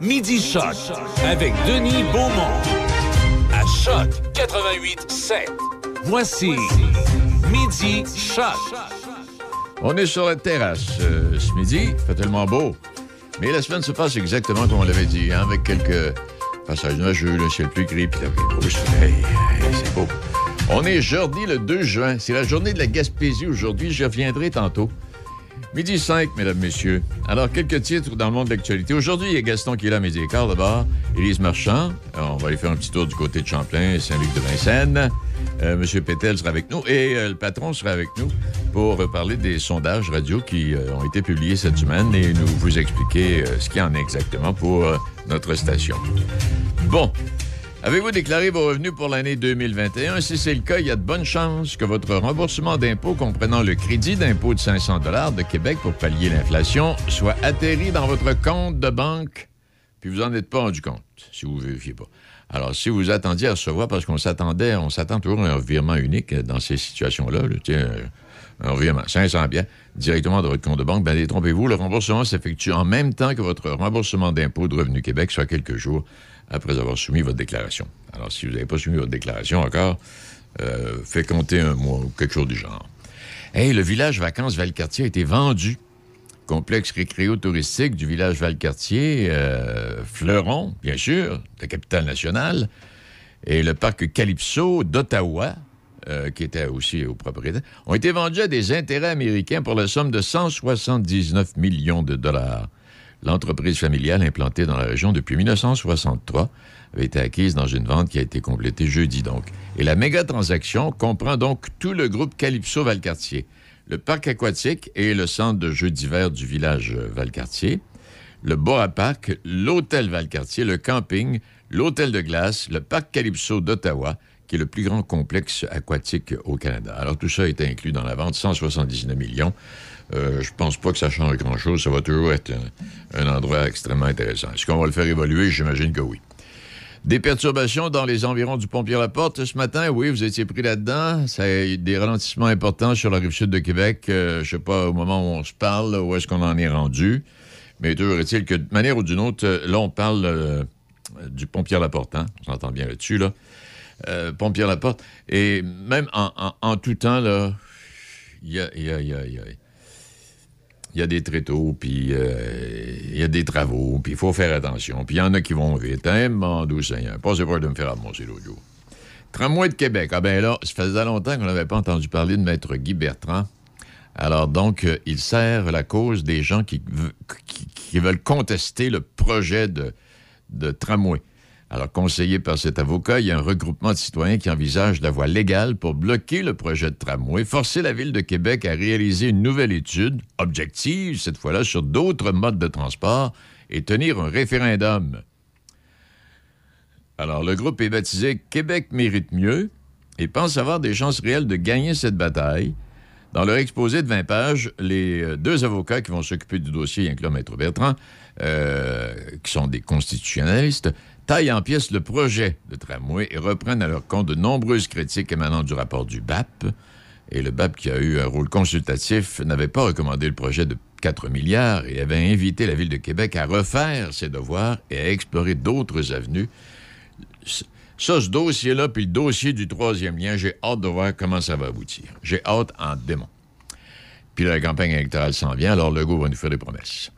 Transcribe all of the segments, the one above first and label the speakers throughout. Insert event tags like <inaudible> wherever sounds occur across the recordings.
Speaker 1: Midi Choc avec Denis Beaumont. À Choc 88 7. Voici Midi Choc.
Speaker 2: On est sur la terrasse euh, ce midi. Fait tellement beau. Mais la semaine se passe exactement comme on l'avait dit, hein, avec quelques passages nuageux, le ciel plus gris, puis la beau soleil. C'est beau. On est jeudi le 2 juin. C'est la journée de la Gaspésie aujourd'hui. Je reviendrai tantôt. Midi 5, mesdames, messieurs. Alors, quelques titres dans le monde de l'actualité. Aujourd'hui, il y a Gaston qui est là midi et quart d'abord. Élise Marchand. Alors, on va aller faire un petit tour du côté de Champlain, Saint-Luc-de-Vincennes. Euh, Monsieur Pétel sera avec nous et euh, le patron sera avec nous pour euh, parler des sondages radio qui euh, ont été publiés cette semaine et nous vous expliquer euh, ce qu'il y en est exactement pour euh, notre station. Bon. Avez-vous déclaré vos revenus pour l'année 2021? Si c'est le cas, il y a de bonnes chances que votre remboursement d'impôt comprenant le crédit d'impôt de 500 de Québec pour pallier l'inflation soit atterri dans votre compte de banque, puis vous n'en êtes pas rendu compte, si vous ne vérifiez pas. Alors, si vous attendiez à recevoir, parce qu'on s'attendait, on s'attend toujours à un virement unique dans ces situations-là, là, un virement, 500 bien, directement de votre compte de banque, bien, détrompez-vous, le remboursement s'effectue en même temps que votre remboursement d'impôt de Revenu Québec, soit quelques jours après avoir soumis votre déclaration. Alors, si vous n'avez pas soumis votre déclaration encore, euh, fait compter un mois ou quelque chose du genre. Hey, le village vacances Valcartier a été vendu. Complexe récréo-touristique du village Valcartier, euh, Fleuron, bien sûr, la capitale nationale, et le parc Calypso d'Ottawa, euh, qui était aussi au propriétaire, ont été vendus à des intérêts américains pour la somme de 179 millions de dollars. L'entreprise familiale implantée dans la région depuis 1963 avait été acquise dans une vente qui a été complétée jeudi donc. Et la méga transaction comprend donc tout le groupe Calypso Valcartier, le parc aquatique et le centre de jeux d'hiver du village euh, Valcartier, le Bora Park, l'hôtel Valcartier, le camping, l'hôtel de glace, le parc Calypso d'Ottawa, qui est le plus grand complexe aquatique au Canada. Alors tout ça est inclus dans la vente, 179 millions. Euh, je pense pas que ça change grand-chose. Ça va toujours être un, endroit extrêmement intéressant. Est-ce qu'on va le faire évoluer? J'imagine que oui. Des perturbations dans les environs du pont Pierre-Laporte ce matin? Oui, vous étiez pris là-dedans. Ça a eu des ralentissements importants sur la rive sud de Québec. Euh, je sais pas au moment où on se parle, où est-ce qu'on en est rendu. Mais toujours est-il que, de manière ou d'une autre, euh, là, on parle euh, du pont Pierre-Laporte. Hein? On s'entend bien là-dessus, là. Euh, pont Pierre-Laporte. Et même en, tout temps, là, il y a, y a- des tréteaux, puis euh, il y a des travaux, puis il faut faire attention. Puis il y en a qui vont vite. Hein, mon doux Seigneur. Pas de me faire avancer l'autre jour. Tramway de Québec. Ah ben là, ça faisait longtemps qu'on n'avait pas entendu parler de Maître Guy Bertrand. Alors donc, euh, il sert la cause des gens qui, veulent contester le projet de tramway. Alors, conseillé par cet avocat, il y a un regroupement de citoyens qui envisage la voie légale pour bloquer le projet de tramway, forcer la Ville de Québec à réaliser une nouvelle étude, objective cette fois-là, sur d'autres modes de transport et tenir un référendum. Alors, le groupe est baptisé Québec mérite mieux et pense avoir des chances réelles de gagner cette bataille. Dans leur exposé de 20 pages, les euh, deux avocats qui vont s'occuper du dossier, incluant Maître Bertrand, euh, qui sont des constitutionnalistes, taillent en pièces le projet de tramway et reprennent à leur compte de nombreuses critiques émanant du rapport du BAP. Et le BAP, qui a eu un rôle consultatif, n'avait pas recommandé le projet de 4 milliards et avait invité la Ville de Québec à refaire ses devoirs et à explorer d'autres avenues. Ça, ce dossier-là, puis le dossier du troisième lien, j'ai hâte de voir comment ça va aboutir. J'ai hâte en démon. Puis la campagne électorale s'en vient, alors Legault va nous faire des promesses.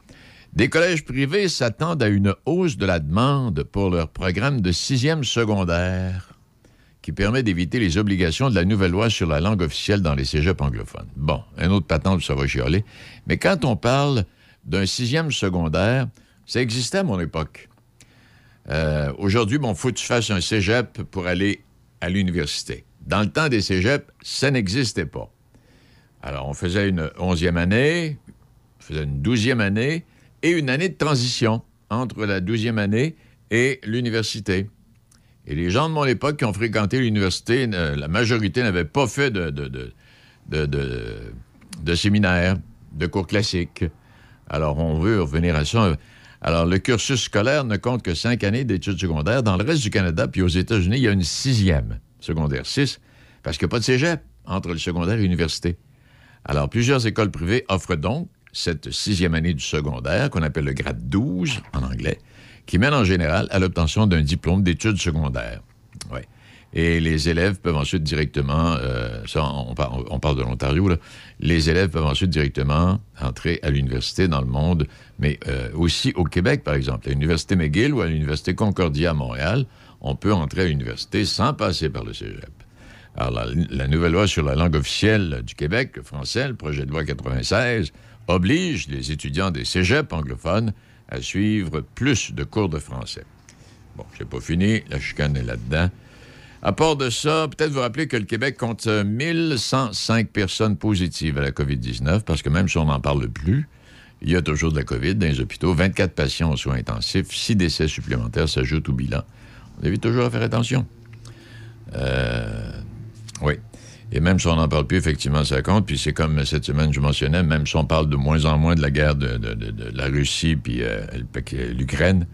Speaker 2: Des collèges privés s'attendent à une hausse de la demande pour leur programme de sixième secondaire qui permet d'éviter les obligations de la nouvelle loi sur la langue officielle dans les cégeps anglophones. Bon, un autre patente, ça va chialer. Mais quand on parle d'un sixième secondaire, ça existait à mon époque. Euh, Aujourd'hui, bon, faut que tu fasses un cégep pour aller à l'université. Dans le temps des cégeps, ça n'existait pas. Alors, on faisait une onzième année, on faisait une douzième année et une année de transition entre la douzième année et l'université. Et les gens de mon époque qui ont fréquenté l'université, la majorité n'avaient pas fait de, séminaire, de cours classiques. Alors, on veut revenir à ça. Alors, le cursus scolaire ne compte que cinq années d'études secondaires. Dans le reste du Canada, puis aux États-Unis, il y a une sixième, secondaire 6, parce qu'il n'y a pas de cégep entre le secondaire et l'université. Alors, plusieurs écoles privées offrent donc cette sixième année du secondaire, qu'on appelle le grade 12 en anglais, qui mène en général à l'obtention d'un diplôme d'études secondaires. Et les élèves peuvent ensuite directement, euh, ça, on, parle de l'Ontario, les élèves peuvent ensuite directement entrer à l'université dans le monde, mais euh, aussi au Québec, par exemple. À l'Université McGill ou à l'Université Concordia à Montréal, on peut entrer à l'université sans passer par le cégep. Alors, la, nouvelle loi sur la langue officielle du Québec, le français, le projet de loi 96, oblige les étudiants des cégeps anglophones à suivre plus de cours de français. Bon, j'ai pas fini, la chicane est là-dedans. À part de ça, peut-être vous rappeler que le Québec compte 1105 personnes positives à la COVID-19, parce que même si on n'en parle plus, il y a toujours de la COVID dans les hôpitaux. 24 patients en soins intensifs, 6 décès supplémentaires s'ajoutent au bilan. On évite toujours à faire attention. Euh, oui. Et même si on n'en parle plus, effectivement, ça compte. Puis c'est comme cette semaine, je mentionnais, même si on parle de moins en moins de la guerre de, la Russie puis euh, l'Ukraine,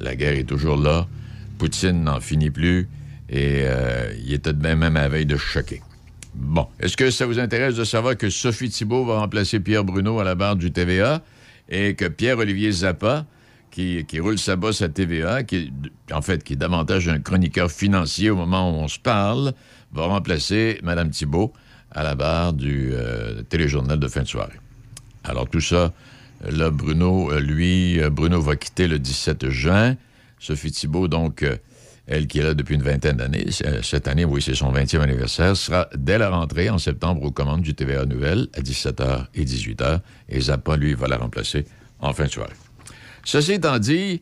Speaker 2: la guerre est toujours là. Poutine n'en finit plus. Et euh, il était de même, même à la veille de choquer. Bon. Est-ce que ça vous intéresse de savoir que Sophie Thibault va remplacer Pierre Bruno à la barre du TVA et que Pierre-Olivier Zappa, qui, roule sa bosse à TVA, qui en fait, qui est davantage un chroniqueur financier au moment où on se parle, va remplacer Mme Thibault à la barre du euh, téléjournal de fin de soirée. Alors tout ça, là, Bruno, euh, lui, Bruno va quitter le 17 juin. Sophie Thibault, donc, elle qui est là depuis une vingtaine d'années, euh, cette année, oui, c'est son 20e anniversaire, sera dès la rentrée en septembre aux commandes du TVA Nouvelle à 17h et 18h. Et Zappa, lui, va la remplacer en fin de soirée. Ceci étant dit,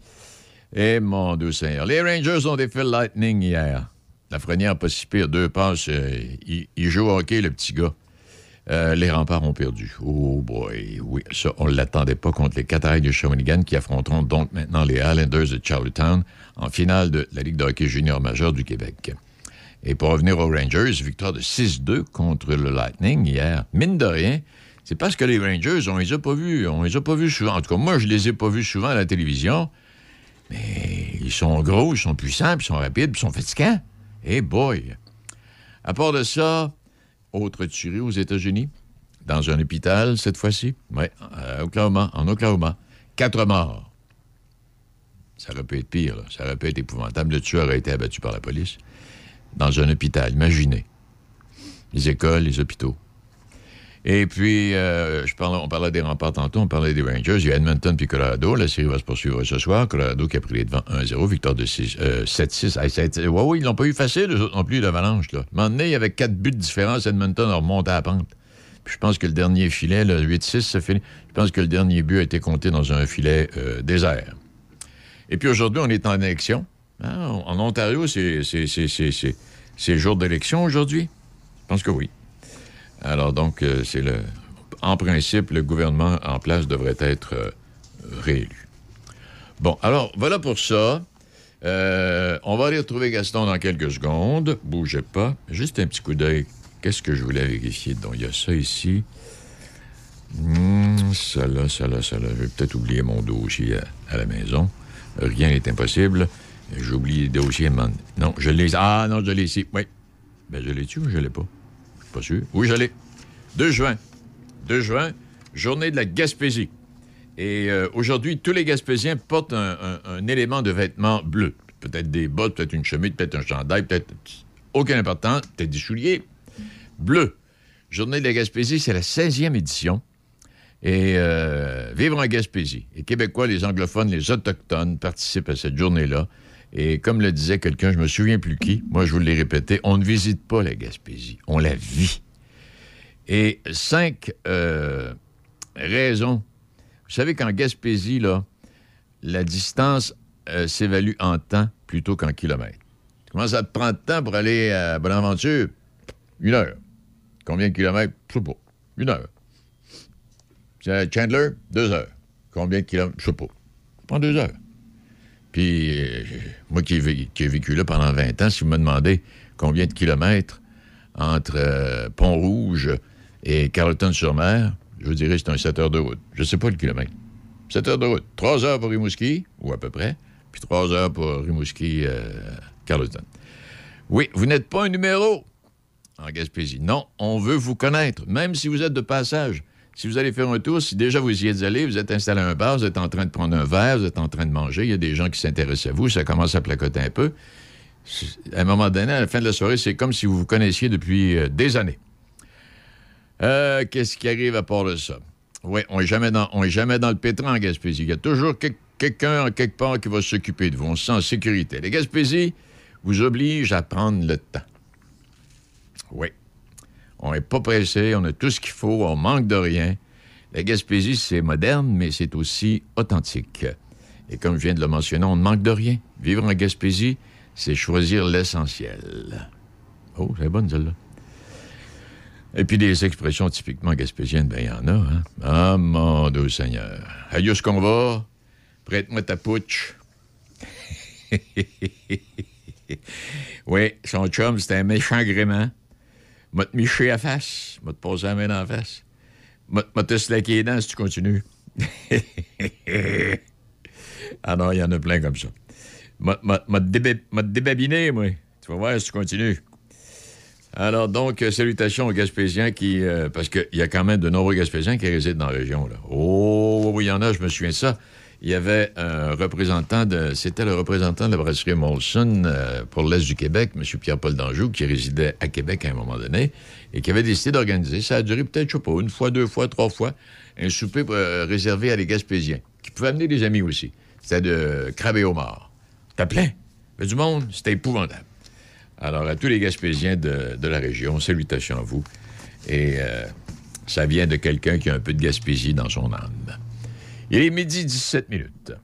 Speaker 2: eh mon doux Seigneur, les Rangers ont défait le Lightning hier. La Frenière pas si pire, deux passes. Euh, il, joue au hockey, le petit gars. Euh, les remparts ont perdu. Oh boy, oui, ça, on ne l'attendait pas contre les Cataractes de Shawinigan qui affronteront donc maintenant les Islanders de Charlottetown en finale de la Ligue de hockey junior majeur du Québec. Et pour revenir aux Rangers, victoire de 6-2 contre le Lightning hier. Mine de rien, c'est parce que les Rangers, on les a pas vus. On les a pas vus souvent. En tout cas, moi, je les ai pas vus souvent à la télévision. Mais ils sont gros, ils sont puissants, puis ils sont rapides, ils sont fatigants. Eh boy! À part de ça, autre tuerie aux États-Unis, dans un hôpital cette fois-ci, oui, Oklahoma, en Oklahoma. Quatre morts. Ça aurait pu être pire, ça aurait pu être épouvantable. Le tueur a été abattu par la police dans un hôpital. Imaginez. Les écoles, les hôpitaux. Et puis, euh, on parlait des remparts tantôt, on parlait des Rangers. Il y a Edmonton puis Colorado. La série va se poursuivre ce soir. Colorado qui a pris les devants 1-0, victoire de 7-6. Euh, ouais, oui, ils l'ont pas eu facile, eux autres non plus, l'avalanche. À un moment donné, il y avait quatre buts de différence. Edmonton a remonté à la pente. Puis je pense que le dernier filet, le 8-6, ça finit. Je pense que le dernier but a été compté dans un filet euh, désert. Et puis aujourd'hui, on est en élection. Ah, en Ontario, c'est jour d'élection aujourd'hui? Je pense que oui. Alors donc, euh, c'est le. En principe, le gouvernement en place devrait être euh, réélu. Bon, alors, voilà pour ça. Euh, on va aller retrouver Gaston dans quelques secondes. Bougez pas. Juste un petit coup d'œil. Qu'est-ce que je voulais vérifier? Donc, il y a ça ici. Hum, ça là, ça là, ça là. Je vais peut-être oublier mon dossier à la maison. Rien n'est impossible. J'ai oublié le dossier. Non, je l'ai. Ah, non, je l'ai ici. Oui. Ben, je l'ai-tu ou je l'ai pas? Pas sûr. Oui, je l'ai. 2 juin. 2 juin, journée de la Gaspésie. Et euh, aujourd'hui, tous les Gaspésiens portent un, élément de vêtement bleu. Peut-être des bottes, peut-être une chemise, peut-être un chandail, peut-être. Aucun important, peut-être des souliers. Bleu. Journée de la Gaspésie, c'est la 16e édition et euh, vivre en Gaspésie. Les Québécois, les anglophones, les autochtones participent à cette journée-là. Et comme le disait quelqu'un, je me souviens plus qui, moi je vous l'ai répété, on ne visite pas la Gaspésie, on la vit. Et cinq euh, raisons. Vous savez qu'en Gaspésie, là, la distance euh, s'évalue en temps plutôt qu'en kilomètres. Comment ça te prend de temps pour aller à Bonaventure? Une heure. Combien de kilomètres? Je sais pas. Une heure. Chandler, deux heures. Combien de kilomètres? Je sais pas. Ça prend deux heures. Puis, euh, moi qui ai, vécu là pendant 20 ans, si vous me demandez combien de kilomètres entre euh, Pont-Rouge et Carleton-sur-Mer, je vous dirais que c'est un 7 heures de route. Je ne sais pas le kilomètre. 7 heures de route. 3 heures pour Rimouski, ou à peu près, puis 3 heures pour Rimouski-Carleton. Euh, oui, vous n'êtes pas un numéro en Gaspésie. Non, on veut vous connaître, même si vous êtes de passage. Si vous allez faire un tour, si déjà vous y êtes allé, vous êtes installé à un bar, vous êtes en train de prendre un verre, vous êtes en train de manger, il y a des gens qui s'intéressent à vous, ça commence à placoter un peu. À un moment donné, à la fin de la soirée, c'est comme si vous vous connaissiez depuis euh, des années. Euh, Qu'est-ce qui arrive à part de ça? Oui, on n'est jamais, dans, jamais dans le pétrin en Gaspésie. Il y a toujours quelqu'un quelque part qui va s'occuper de vous. On se sent en sécurité. Les Gaspésie vous oblige à prendre le temps. Oui. On n'est pas pressé, on a tout ce qu'il faut, on manque de rien. La Gaspésie, c'est moderne, mais c'est aussi authentique. Et comme je viens de le mentionner, on ne manque de rien. Vivre en Gaspésie, c'est choisir l'essentiel. Oh, c'est bonne celle-là. Et puis des expressions typiquement gaspésiennes, ben il y en a, hein? Ah, mon Dieu Seigneur. Aïe, ce qu'on va? Prête-moi ta pouche. <laughs> oui, son chum, c'était un méchant gréement. M'a te miché à face. M'a te posé la main en face. M'a te slaqué les dents si tu continues. <laughs> ah non, il y en a plein comme ça. M'a te débabiné, moi. Tu vas voir si tu continues. Alors, donc, euh, salutations aux Gaspésiens qui. Euh, parce qu'il y a quand même de nombreux Gaspésiens qui résident dans la région. Là. Oh, oui, il y en a, je me souviens de ça. Il y avait un représentant de. C'était le représentant de la brasserie Molson euh, pour l'Est du Québec, M. Pierre-Paul Danjou, qui résidait à Québec à un moment donné et qui avait décidé d'organiser. Ça a duré peut-être, je sais pas, une fois, deux fois, trois fois, un souper réservé à les Gaspésiens, qui pouvaient amener des amis aussi. C'était de crabe et homard. C'était plein. Il du monde, c'était épouvantable. Alors, à tous les Gaspésiens de, la région, salutations à vous. Et euh, ça vient de quelqu'un qui a un peu de Gaspésie dans son âme. Il est midi 17 minutes.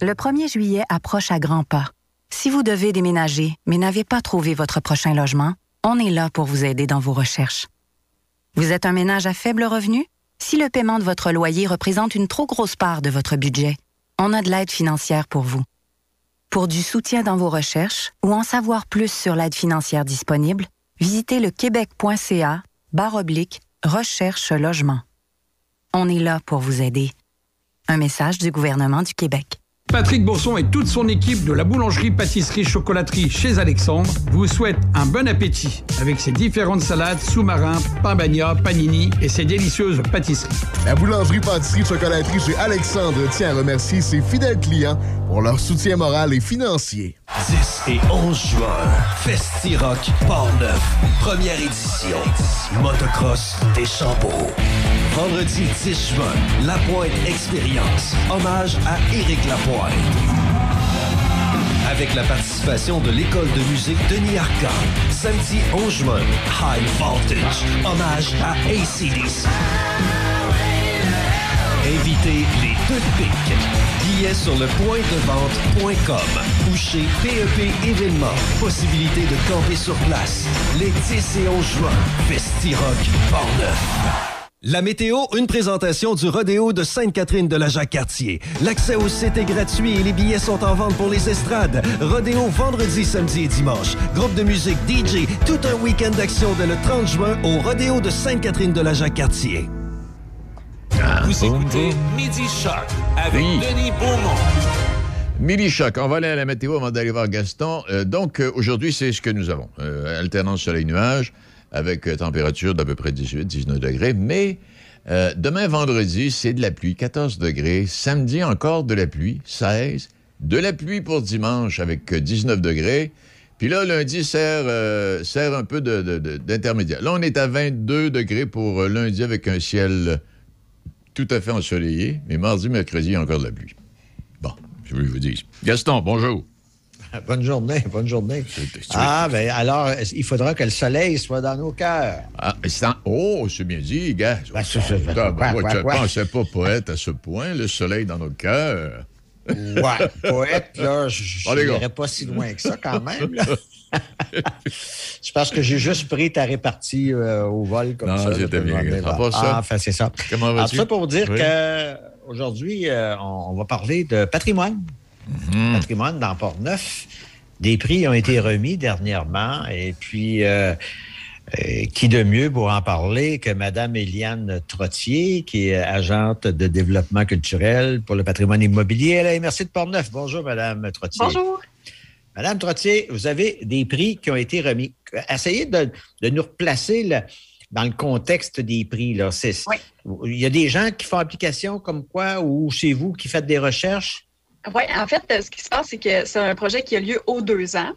Speaker 3: Le 1er juillet approche à grands pas. Si vous devez déménager, mais n'avez pas trouvé votre prochain logement, on est là pour vous aider dans vos recherches. Vous êtes un ménage à faible revenu? Si le paiement de votre loyer représente une trop grosse part de votre budget, on a de l'aide financière pour vous. Pour du soutien dans vos recherches ou en savoir plus sur l'aide financière disponible, visitez le québec.ca barre oblique recherche logement. On est là pour vous aider. Un message du gouvernement du Québec.
Speaker 4: Patrick Bourson et toute son équipe de la boulangerie-pâtisserie-chocolaterie chez Alexandre vous souhaitent un bon appétit avec ses différentes salades, sous-marins, pain bagna, panini et ses délicieuses pâtisseries.
Speaker 5: La boulangerie-pâtisserie-chocolaterie chez Alexandre tient à remercier ses fidèles clients pour leur soutien moral et financier.
Speaker 6: 10 et 11 juin, Festi-Rock Port-Neuf, première édition, motocross des Champeaux. Vendredi 10 juin, La Pointe Expérience. Hommage à Éric Lapointe. Avec la participation de l'école de musique Denis Arcand. Samedi 11 juin, High Voltage. Hommage à ACDC. Invitez les deux pics. Billets sur le point de vente.com PEP Événements. Possibilité de camper sur place. Les 10 et 11 juin, Festi-Rock Portneuf. La météo, une présentation du rodéo de Sainte-Catherine de la Jacques-Cartier. L'accès au site est gratuit et les billets sont en vente pour les estrades. Rodéo vendredi, samedi et dimanche. Groupe de musique DJ, tout un week-end d'action dès le 30 juin au rodéo de Sainte-Catherine de la Jacques-Cartier.
Speaker 1: Vous écoutez Midi Choc avec Denis Beaumont.
Speaker 2: Midi Choc, on va aller à la météo avant d'aller voir Gaston. Euh, donc, euh, aujourd'hui, c'est ce que nous avons. Euh, alternance soleil-nuage avec euh, température d'à peu près 18-19 degrés. Mais euh, demain, vendredi, c'est de la pluie, 14 degrés. Samedi, encore de la pluie, 16. De la pluie pour dimanche avec 19 euh, degrés. Puis là, lundi sert, un peu d'intermédiaire. là, on est à 22 degrés pour lundi avec un ciel tout à fait ensoleillé. Mais mardi, mercredi, encore de la pluie. Bon, je veux vous dire. Gaston, bonjour. <laughs>
Speaker 7: Bonne journée, bonne journée. Ah, ben alors, il faudra que le soleil soit dans nos cœurs.
Speaker 2: Ah, oh, c'est bien dit, gars. Ben, je ne pensais pas poète à ce point, le soleil dans nos cœurs.
Speaker 7: Ouais, poète, là, je n'irais pas si loin que ça quand même. <laughs> c'est parce que j'ai juste pris ta répartie euh, au vol comme ça.
Speaker 2: Non, c'était bien.
Speaker 7: Ah, enfin, c'est ça. Comment vas-tu? ça pour vous dire qu'aujourd'hui, euh, on va parler de patrimoine. Mhm. patrimoine dans Port-Neuf. Des prix ont été remis dernièrement et puis euh, euh, qui de mieux pour en parler que Mme Eliane Trottier, qui est agente de développement culturel pour le patrimoine immobilier à la MRC de Port-Neuf. Bonjour, Mme Trottier.
Speaker 8: Bonjour.
Speaker 7: Madame Trottier, vous avez des prix qui ont été remis. Essayez de, nous replacer dans le contexte des prix. Là. Il y a des gens qui font application comme quoi, ou chez vous qui faites des recherches?
Speaker 8: Oui, en fait, ce qui se passe, c'est que c'est un projet qui a lieu aux deux ans.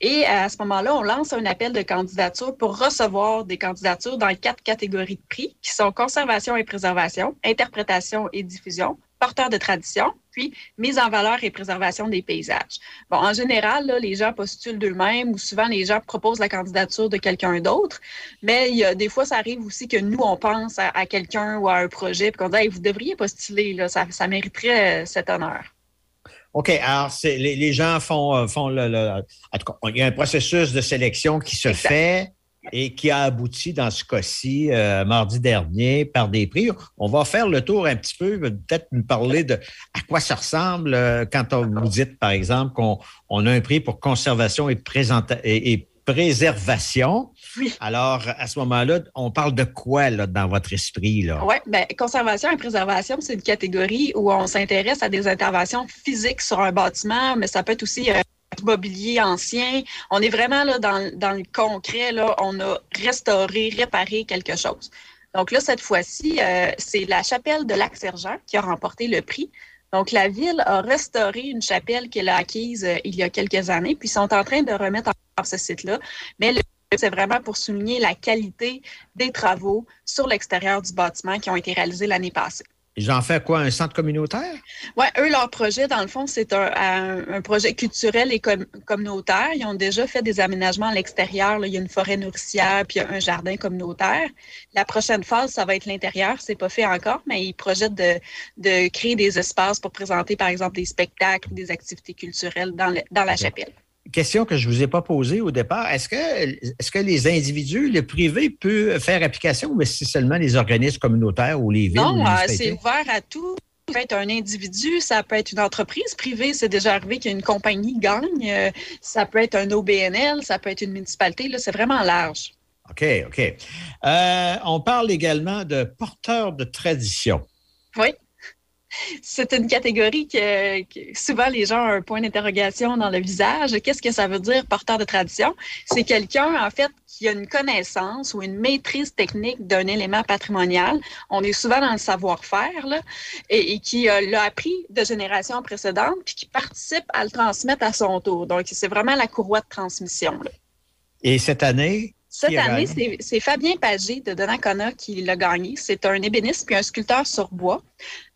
Speaker 8: Et à ce moment-là, on lance un appel de candidature pour recevoir des candidatures dans quatre catégories de prix qui sont conservation et préservation, interprétation et diffusion, porteur de tradition, puis mise en valeur et préservation des paysages. Bon, en général, là, les gens postulent d'eux-mêmes ou souvent les gens proposent la candidature de quelqu'un d'autre, mais il y a, des fois, ça arrive aussi que nous, on pense à, quelqu'un ou à un projet, puis qu'on dit vous devriez postuler, là, ça, ça mériterait euh, cet honneur.
Speaker 7: OK, alors les, les, gens font, euh, font le, Il y a un processus de sélection qui se fait et qui a abouti dans ce cas-ci euh, mardi dernier par des prix. On va faire le tour un petit peu, peut-être nous parler de à quoi ça ressemble euh, quand on vous dit, par exemple, qu'on on a un prix pour conservation et, et, et préservation. Alors, à ce moment-là, on parle de quoi là, dans votre esprit?
Speaker 8: Oui, bien, conservation et préservation, c'est une catégorie où on s'intéresse à des interventions physiques sur un bâtiment, mais ça peut être aussi un euh, mobilier ancien. On est vraiment là, dans, dans le concret. Là, on a restauré, réparé quelque chose. Donc là, cette fois-ci, euh, c'est la chapelle de Lac-Sergent qui a remporté le prix. Donc, la ville a restauré une chapelle qu'elle a acquise euh, il y a quelques années, puis sont en train de remettre en ce site-là. Mais c'est vraiment pour souligner la qualité des travaux sur l'extérieur du bâtiment qui ont été réalisés l'année passée.
Speaker 7: Ils en fait quoi, un centre communautaire?
Speaker 8: Oui, eux, leur projet, dans le fond, c'est un, projet culturel et communautaire. Ils ont déjà fait des aménagements à l'extérieur. Il y a une forêt nourricière, puis un jardin communautaire. La prochaine phase, ça va être l'intérieur. C'est pas fait encore, mais ils projettent de, créer des espaces pour présenter, par exemple, des spectacles, des activités culturelles dans, dans la chapelle
Speaker 7: question que je ne vous ai pas posée au départ. Est-ce que, est que les individus, le privé peut faire application ou c'est seulement les organismes communautaires ou les villes?
Speaker 8: Non, euh, c'est ouvert à tout. Ça peut être un individu, ça peut être une entreprise privée. C'est déjà arrivé qu'une compagnie gagne. Euh, ça peut être un OBNL, ça peut être une municipalité. C'est vraiment large.
Speaker 7: OK, OK. Euh, on parle également de porteurs de tradition.
Speaker 8: Oui c'est une catégorie que, souvent les gens ont un point d'interrogation dans le visage. Qu'est-ce que ça veut dire porteur de tradition? C'est quelqu'un, en fait, qui a une connaissance ou une maîtrise technique d'un élément patrimonial. On est souvent dans le savoir-faire, et, qui l'a appris de générations précédentes, puis qui participe à le transmettre à son tour. Donc, c'est vraiment la courroie de transmission.
Speaker 7: Et cette année,
Speaker 8: cette année, c'est Fabien Pagé de Donnacona qui l'a gagné. C'est un ébéniste puis un sculpteur sur bois.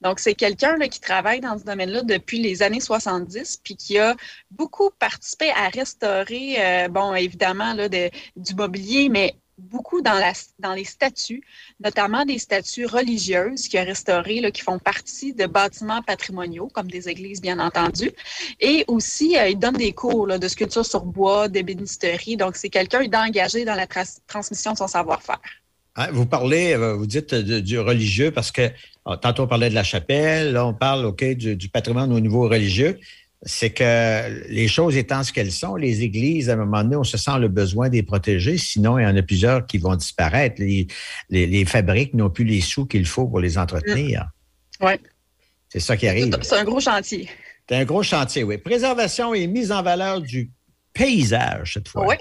Speaker 8: Donc, c'est quelqu'un qui travaille dans ce domaine-là depuis les années 70 puis qui a beaucoup participé à restaurer, euh, bon, évidemment, là, du mobilier, mais beaucoup dans, les statues, notamment des statues religieuses qui a restauré, là, qui font partie de bâtiments patrimoniaux, comme des églises, bien entendu. Et aussi, euh, il donne des cours de sculpture sur bois, d'ébénisterie. Donc, c'est quelqu'un d'engagé dans la transmission de son savoir-faire.
Speaker 7: Hein, vous parlez, euh, vous dites du religieux parce que oh, tantôt on parlait de la chapelle, là on parle ok du patrimoine au niveau religieux c'est que les choses étant ce qu'elles sont, les églises, à un moment donné, on se sent le besoin de les protéger. Sinon, il y en a plusieurs qui vont disparaître. Les, les, fabriques n'ont plus les sous qu'il faut pour les entretenir.
Speaker 8: Mm. Oui.
Speaker 7: C'est ça qui arrive.
Speaker 8: C'est un gros chantier.
Speaker 7: C'est un gros chantier, oui. Préservation et mise en valeur du paysage, cette fois.
Speaker 8: Oui.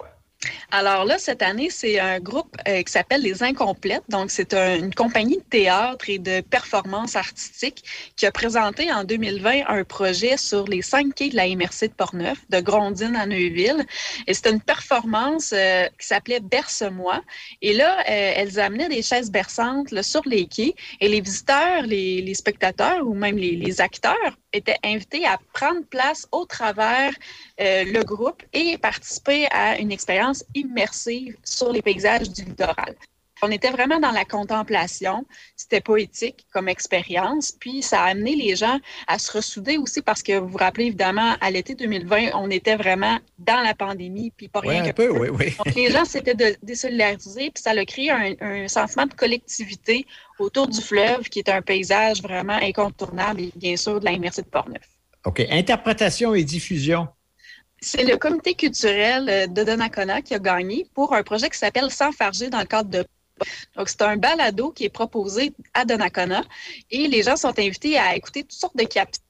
Speaker 8: Alors là, cette année, c'est un groupe euh, qui s'appelle Les Incomplètes. Donc, c'est une compagnie de théâtre et de performance artistique qui a présenté en 2020 un projet sur les cinq quais de la MRC de Portneuf, de Grondine à Neuville. Et c'était une performance euh, qui s'appelait Berce-moi. Et là, euh, elles amenaient des chaises berçantes sur les quais et les visiteurs, les, spectateurs ou même les, acteurs étaient invités à prendre place au travers le groupe et participer à une expérience immersive sur les paysages du littoral. On était vraiment dans la contemplation. C'était poétique comme expérience. Puis ça a amené les gens à se ressouder aussi parce que vous vous rappelez évidemment, à l'été 2020, on était vraiment dans la pandémie, puis pas rien
Speaker 7: un peu, oui, oui.
Speaker 8: Donc les gens s'étaient désolidarisés, puis ça a créé un, un, sentiment de collectivité autour du fleuve, qui est un paysage vraiment incontournable et bien sûr de la MRC de Portneuf.
Speaker 7: OK. Interprétation et diffusion.
Speaker 8: C'est le comité culturel euh, de Donnacona qui a gagné pour un projet qui s'appelle S'enfarger dans le cadre de donc, c'est un balado qui est proposé à Donnacona et les gens sont invités à écouter toutes sortes de captures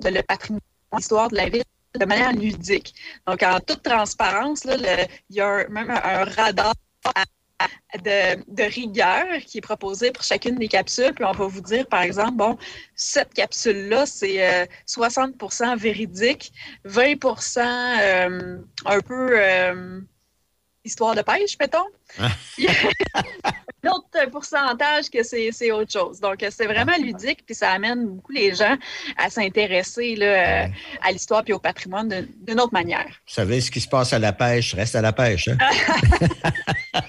Speaker 8: de le patrimoine, l'histoire de la ville de manière ludique. Donc, en toute transparence, il y a même un radar de, rigueur qui est proposée pour chacune des capsules. Puis on va vous dire, par exemple, bon, cette capsule-là, c'est 60% euh, véridique, 20% euh, un peu euh, histoire de pêche, mettons. <laughs> Ah. un autre pourcentage que c'est autre chose. Donc, c'est vraiment ludique, puis ça amène beaucoup les gens à s'intéresser à l'histoire et au patrimoine d'une autre manière.
Speaker 7: Vous savez, ce qui se passe à la pêche reste à la pêche. Hein? <laughs>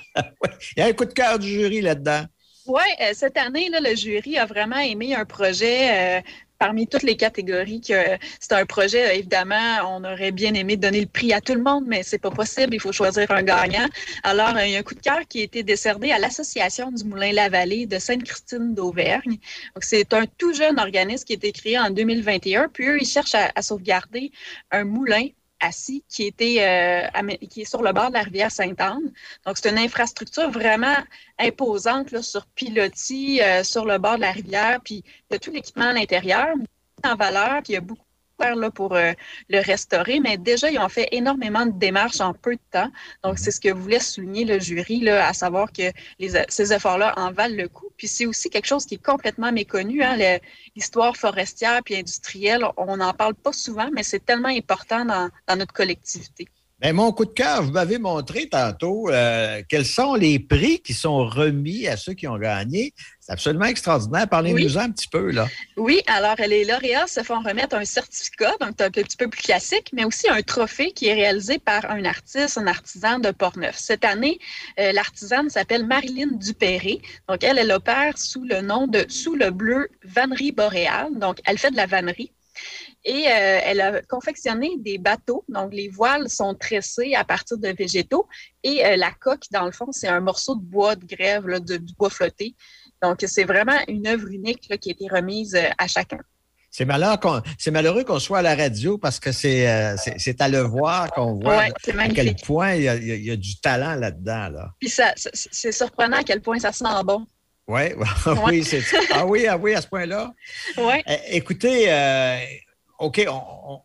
Speaker 7: Il y a un coup de cœur du jury là-dedans.
Speaker 8: Oui, euh, cette année, le jury a vraiment aimé un projet euh, parmi toutes les catégories que c'est un projet, évidemment, on aurait bien aimé donner le prix à tout le monde, mais c'est pas possible, il faut choisir un gagnant. Alors, il y a un coup de cœur qui a été décerné à l'Association du Moulin-la-Vallée de Sainte-Christine d'Auvergne. C'est un tout jeune organisme qui a été créé en 2021, puis eux, ils cherchent à sauvegarder un moulin qui, était, euh, est sur le bord de la rivière Sainte-Anne. Donc, c'est une infrastructure vraiment imposante sur pilotis, euh, sur le bord de la rivière. Puis, il y a tout l'équipement à l'intérieur, en valeur, puis il y a beaucoup là, pour euh, le restaurer, mais déjà, ils ont fait énormément de démarches en peu de temps. Donc, c'est ce que voulait souligner le jury, là, à savoir que ces efforts-là en valent le coup. Puis c'est aussi quelque chose qui est complètement méconnu, hein, l'histoire forestière puis industrielle. On n'en parle pas souvent, mais c'est tellement important dans notre collectivité.
Speaker 7: Ben, mon coup de cœur, vous m'avez montré tantôt euh, quels sont les prix qui sont remis à ceux qui ont gagné. C'est absolument extraordinaire. Parlez-nous un petit peu, là.
Speaker 8: Oui, alors les lauréats se font remettre un certificat, donc un petit peu plus classique, mais aussi un trophée qui est réalisé par un artiste, un artisan de Portneuf. Cette année, euh, l'artisane s'appelle Marilyn Dupéré. Donc, elle, elle opère sous le nom de Sous le bleu Vannerie boréale. Donc, elle fait de la vannerie. Et euh, elle a confectionné des bateaux. Donc, les voiles sont tressées à partir de végétaux. Et euh, la coque, dans le fond, c'est un morceau de bois de grève, là, de, du bois flotté. Donc, c'est vraiment une œuvre unique qui a été remise euh, à chacun.
Speaker 7: C'est malheureux qu'on soit à la radio parce que c'est à le voir qu'on voit à quel point il y, a, du talent là-dedans. Là.
Speaker 8: Puis c'est surprenant à quel point ça sent bon.
Speaker 7: Ouais, <laughs> oui, c'est ah oui, ah oui, à ce point-là.
Speaker 8: Oui.
Speaker 7: écoutez, OK,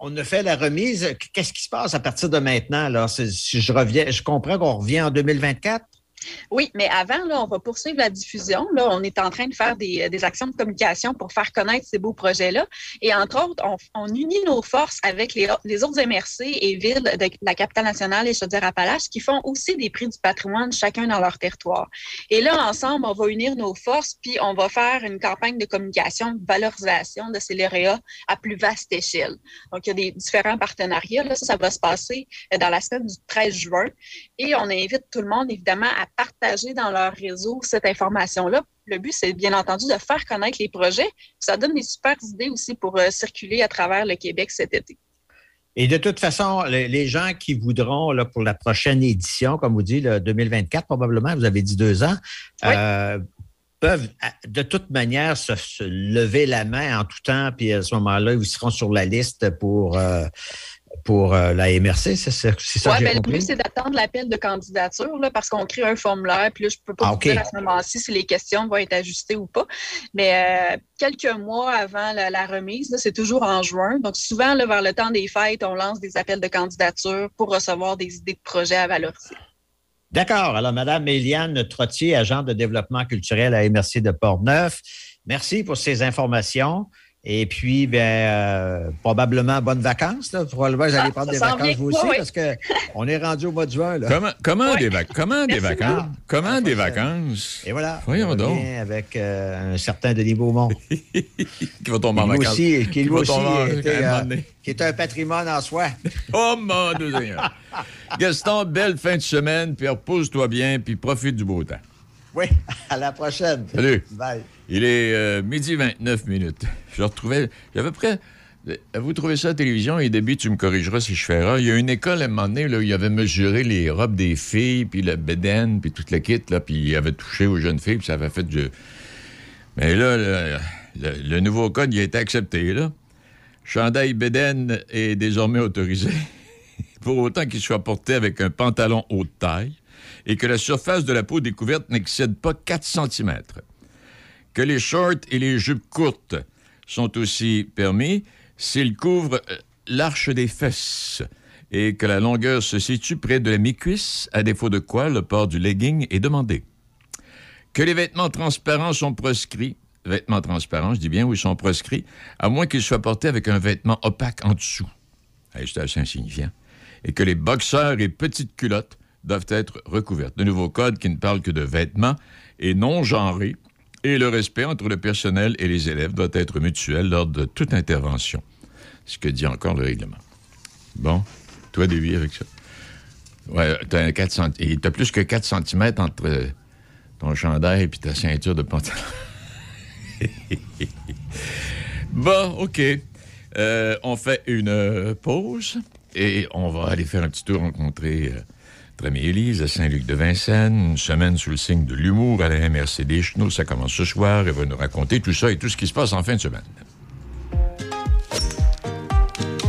Speaker 7: on, a fait la remise. Qu'est-ce qui se passe à partir de maintenant? Là? Si je reviens, je comprends qu'on revient en 2024.
Speaker 8: Oui, mais avant, là, on va poursuivre la diffusion. Là, on est en train de faire des, actions de communication pour faire connaître ces beaux projets-là. Et entre autres, on, unit nos forces avec les, autres MRC et villes de la capitale nationale et Chaudière-Appalaches qui font aussi des prix du patrimoine chacun dans leur territoire. Et là, ensemble, on va unir nos forces puis on va faire une campagne de communication, de valorisation de ces lauréats à plus vaste échelle. Donc, il y a des différents partenariats. Là, ça, ça va se passer dans la semaine du 13 juin. Et on invite tout le monde, évidemment, à partager dans leur réseau cette information-là. Le but, c'est bien entendu de faire connaître les projets. Ça donne des super idées aussi pour euh, circuler à travers le Québec cet été.
Speaker 7: Et de toute façon, les, gens qui voudront là, pour la prochaine édition, comme vous dites, le 2024 probablement, vous avez dit deux ans, euh, peuvent de toute manière se, lever la main en tout temps, puis à ce moment-là, ils seront sur la liste pour euh, pour euh, la MRC, c'est ça, ça
Speaker 8: que j'ai ben, Le but, c'est d'attendre l'appel de candidature là, parce qu'on crée un formulaire. Puis là, je ne peux pas ah, vous dire à ce moment-ci si les questions vont être ajustées ou pas. Mais euh, quelques mois avant la, remise, c'est toujours en juin. Donc, souvent, là, vers le temps des fêtes, on lance des appels de candidature pour recevoir des idées de projets à valoriser.
Speaker 7: D'accord. Alors, Mme Eliane Trottier, agente de développement culturel à MRC de Portneuf, merci pour ces informations. Et puis, ben, euh, probablement bonnes vacances. Là. Probablement, vous allez ah, prendre des vacances vous aussi, parce qu'on est rendu au mois de juin. Là.
Speaker 2: Comment, comment, des, comment des, vacances? Comment des vacances?
Speaker 7: Et voilà.
Speaker 2: Voyons donc.
Speaker 7: Avec euh, un certain Denis Beaumont. <laughs>
Speaker 2: qui va tomber en vacances.
Speaker 7: Aussi, qui, lui aussi était, euh, qui est un patrimoine en soi. <laughs>
Speaker 2: oh mon Dieu Seigneur. <laughs> Gaston, belle fin de semaine, puis repose-toi bien, puis profite du beau temps.
Speaker 7: Oui, à la prochaine.
Speaker 2: Salut.
Speaker 7: Bye.
Speaker 2: Il est euh, midi 29 minutes. <laughs> Je retrouvais, j'avais près. Vous trouvez ça à la télévision? Et début, tu me corrigeras si je fais erreur. Il y a une école à un moment donné, là, où il avait mesuré les robes des filles, puis le bédaine, puis toute la kit, là, puis il avait touché aux jeunes filles, puis ça avait fait du. Mais là, le, nouveau code, il a été accepté, là. Chandail bédaine est désormais autorisé, <laughs> pour autant qu'il soit porté avec un pantalon haute taille et que la surface de la peau découverte n'excède pas 4 cm que les shorts et les jupes courtes sont aussi permis s'ils couvrent euh, l'arche des fesses et que la longueur se situe près de la mi-cuisse, à défaut de quoi le port du legging est demandé. Que les vêtements transparents sont proscrits, vêtements transparents, je dis bien, oui, sont proscrits, à moins qu'ils soient portés avec un vêtement opaque en dessous. C'est assez insignifiant. Et que les boxeurs et petites culottes doivent être recouvertes. De nouveaux codes qui ne parlent que de vêtements et non genrés. Et le respect entre le personnel et les élèves doit être mutuel lors de toute intervention. Ce que dit encore le règlement. Bon, toi, David, avec ça. Ouais, t'as, 4 t'as plus que 4 cm entre ton chandail et ta ceinture de pantalon. <laughs> bon, OK. Euh, on fait une euh, pause et on va aller faire un petit tour rencontrer euh, amie Élise à Saint-Luc de Vincennes. Une semaine sous le signe de l'humour à la MRC des Ça commence ce soir. Elle va nous raconter tout ça et tout ce qui se passe en fin de semaine.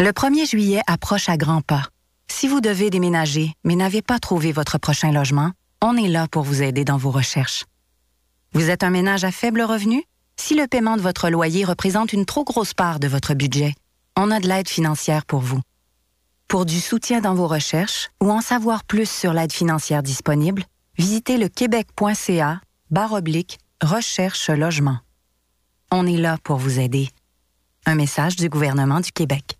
Speaker 3: Le 1er juillet approche à grands pas. Si vous devez déménager, mais n'avez pas trouvé votre prochain logement, on est là pour vous aider dans vos recherches. Vous êtes un ménage à faible revenu? Si le paiement de votre loyer représente une trop grosse part de votre budget, on a de l'aide financière pour vous. Pour du soutien dans vos recherches ou en savoir plus sur l'aide financière disponible, visitez le québec.ca barre oblique recherche logement. On est là pour vous aider. Un message du gouvernement du Québec.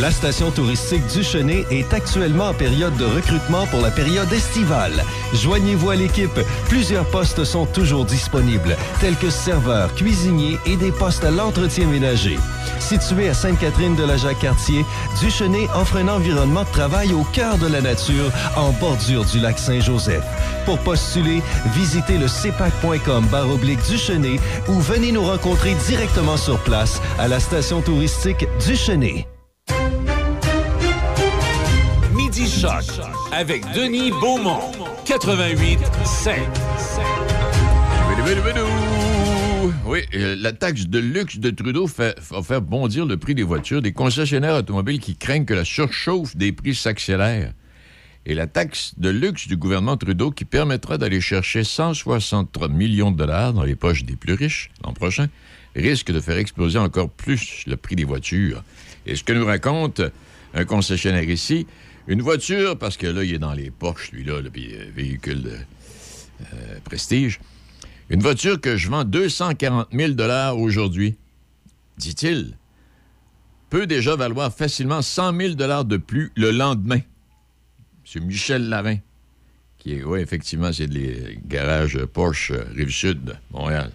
Speaker 6: La station touristique du est actuellement en période de recrutement pour la période estivale. Joignez-vous à l'équipe. Plusieurs postes sont toujours disponibles, tels que serveurs, cuisiniers et des postes à l'entretien ménager. Situé à Sainte-Catherine de la Jacques-Cartier, Duchenet offre un environnement de travail au cœur de la nature, en bordure du lac Saint-Joseph. Pour postuler, visitez le cepac.com baroblique Duchenet ou venez nous rencontrer directement sur place à la station touristique Duchenet.
Speaker 1: Avec Denis Beaumont, 88 5.
Speaker 2: Oui, euh, la taxe de luxe de Trudeau va faire bondir le prix des voitures des concessionnaires automobiles qui craignent que la surchauffe des prix s'accélère. Et la taxe de luxe du gouvernement Trudeau qui permettra d'aller chercher 163 millions de dollars dans les poches des plus riches l'an prochain risque de faire exploser encore plus le prix des voitures. Et ce que nous raconte un concessionnaire ici, une voiture, parce que là, il est dans les poches, lui-là, le euh, véhicule de euh, prestige. Une voiture que je vends 240 000 aujourd'hui, dit-il, peut déjà valoir facilement 100 000 de plus le lendemain. C'est Michel Lavin, qui est, oui, effectivement, c'est les garages Porsche euh, Rive-Sud, Montréal.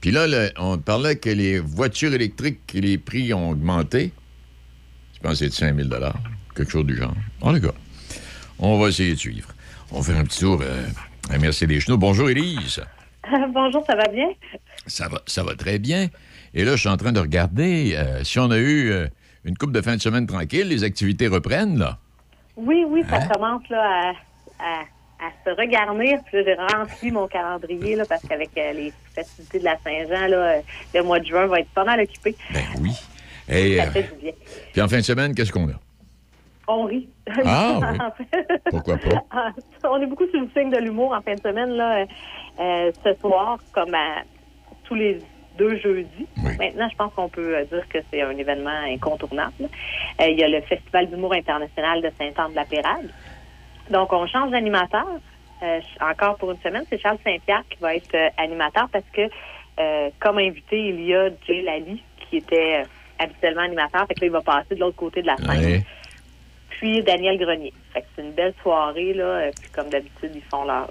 Speaker 2: Puis là, on parlait que les voitures électriques, les prix ont augmenté. Je pense que c'est de 5 000 quelque chose du genre. En tout cas, on va essayer de suivre. On va faire un petit tour euh, à Mercedes Chenot. Bonjour, Élise. <laughs>
Speaker 9: Bonjour, ça va bien?
Speaker 2: Ça va, ça va très bien. Et là, je suis en train de regarder euh, si on a eu euh, une coupe de fin de semaine tranquille, les activités reprennent, là.
Speaker 9: Oui, oui, ça hein? commence là, à, se regarnir. Puis là, j'ai rempli mon calendrier là, parce qu'avec les festivités de la Saint-Jean, le mois de juin va être pas mal occupé.
Speaker 2: Ben oui. Et, ça fait du bien. Puis en fin de semaine, qu'est-ce qu'on a?
Speaker 9: On rit.
Speaker 2: Ah, <laughs> Pourquoi pas? <laughs>
Speaker 9: on est beaucoup sur le signe de l'humour en fin de semaine, là, euh, ce soir, comme à tous les deux jeudis. Maintenant, je pense qu'on peut dire que c'est un événement incontournable. Euh, il y a le Festival d'humour international de Saint-Anne-de-la-Pérade. Donc, on change d'animateur. Euh, encore pour une semaine, c'est Charles Saint-Pierre qui va être animateur parce que, comme invité, il y a Jay Lally qui était habituellement animateur. Fait que là, il va passer de l'autre côté de la scène. Puis Daniel Grenier. Fait que c'est une belle soirée, là. Puis comme d'habitude, ils font leur...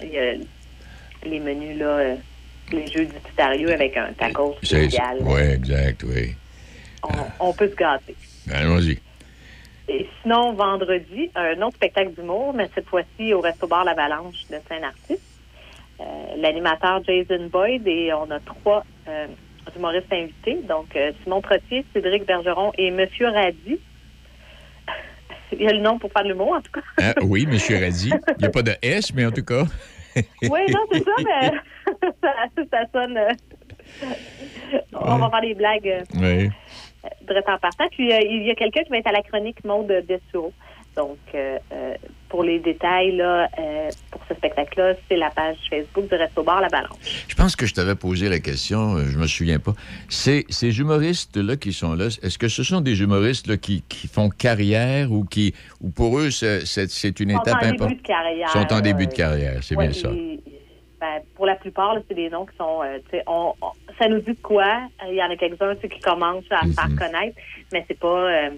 Speaker 9: les menus, là, les jeux du avec un tacos spécial.
Speaker 2: Oui, exact, oui.
Speaker 9: On, peut se gâter.
Speaker 2: Allons-y.
Speaker 9: Et sinon, vendredi, un autre spectacle d'humour, mais cette fois-ci au Resto Bar L'Avalanche de Saint-Narcisse. Euh, l'animateur Jason Boyd et on a trois euh, humoristes invités. Donc, euh, Simon Trottier, Cédric Bergeron et Monsieur Radi. Il y a le nom pour faire de l'humour, en tout cas.
Speaker 2: Ah, oui, Monsieur Radi. Il n'y a pas de S, mais en tout cas.
Speaker 9: oui, non, c'est ça, mais <laughs> ça, sonne. on va faire des blagues.
Speaker 2: Oui.
Speaker 9: Bref, en partant. Puis, il y a quelqu'un qui va être à la chronique Maude Dessoureau. Donc, euh, euh, pour les détails, là, euh, pour ce spectacle-là, c'est la page Facebook du Resto Bar La Balance.
Speaker 2: Je pense que je t'avais posé la question, je me souviens pas. Ces, ces humoristes-là qui sont là, est-ce que ce sont des humoristes là, qui, qui, font carrière ou qui, ou pour eux, c'est, une étape importante? Ils sont en début de carrière, c'est bien ça.
Speaker 9: Ben, pour la plupart, c'est des noms qui sont. On, ça nous dit de quoi? Il y en a quelques-uns qui commencent à se faire connaître, mais c'est pas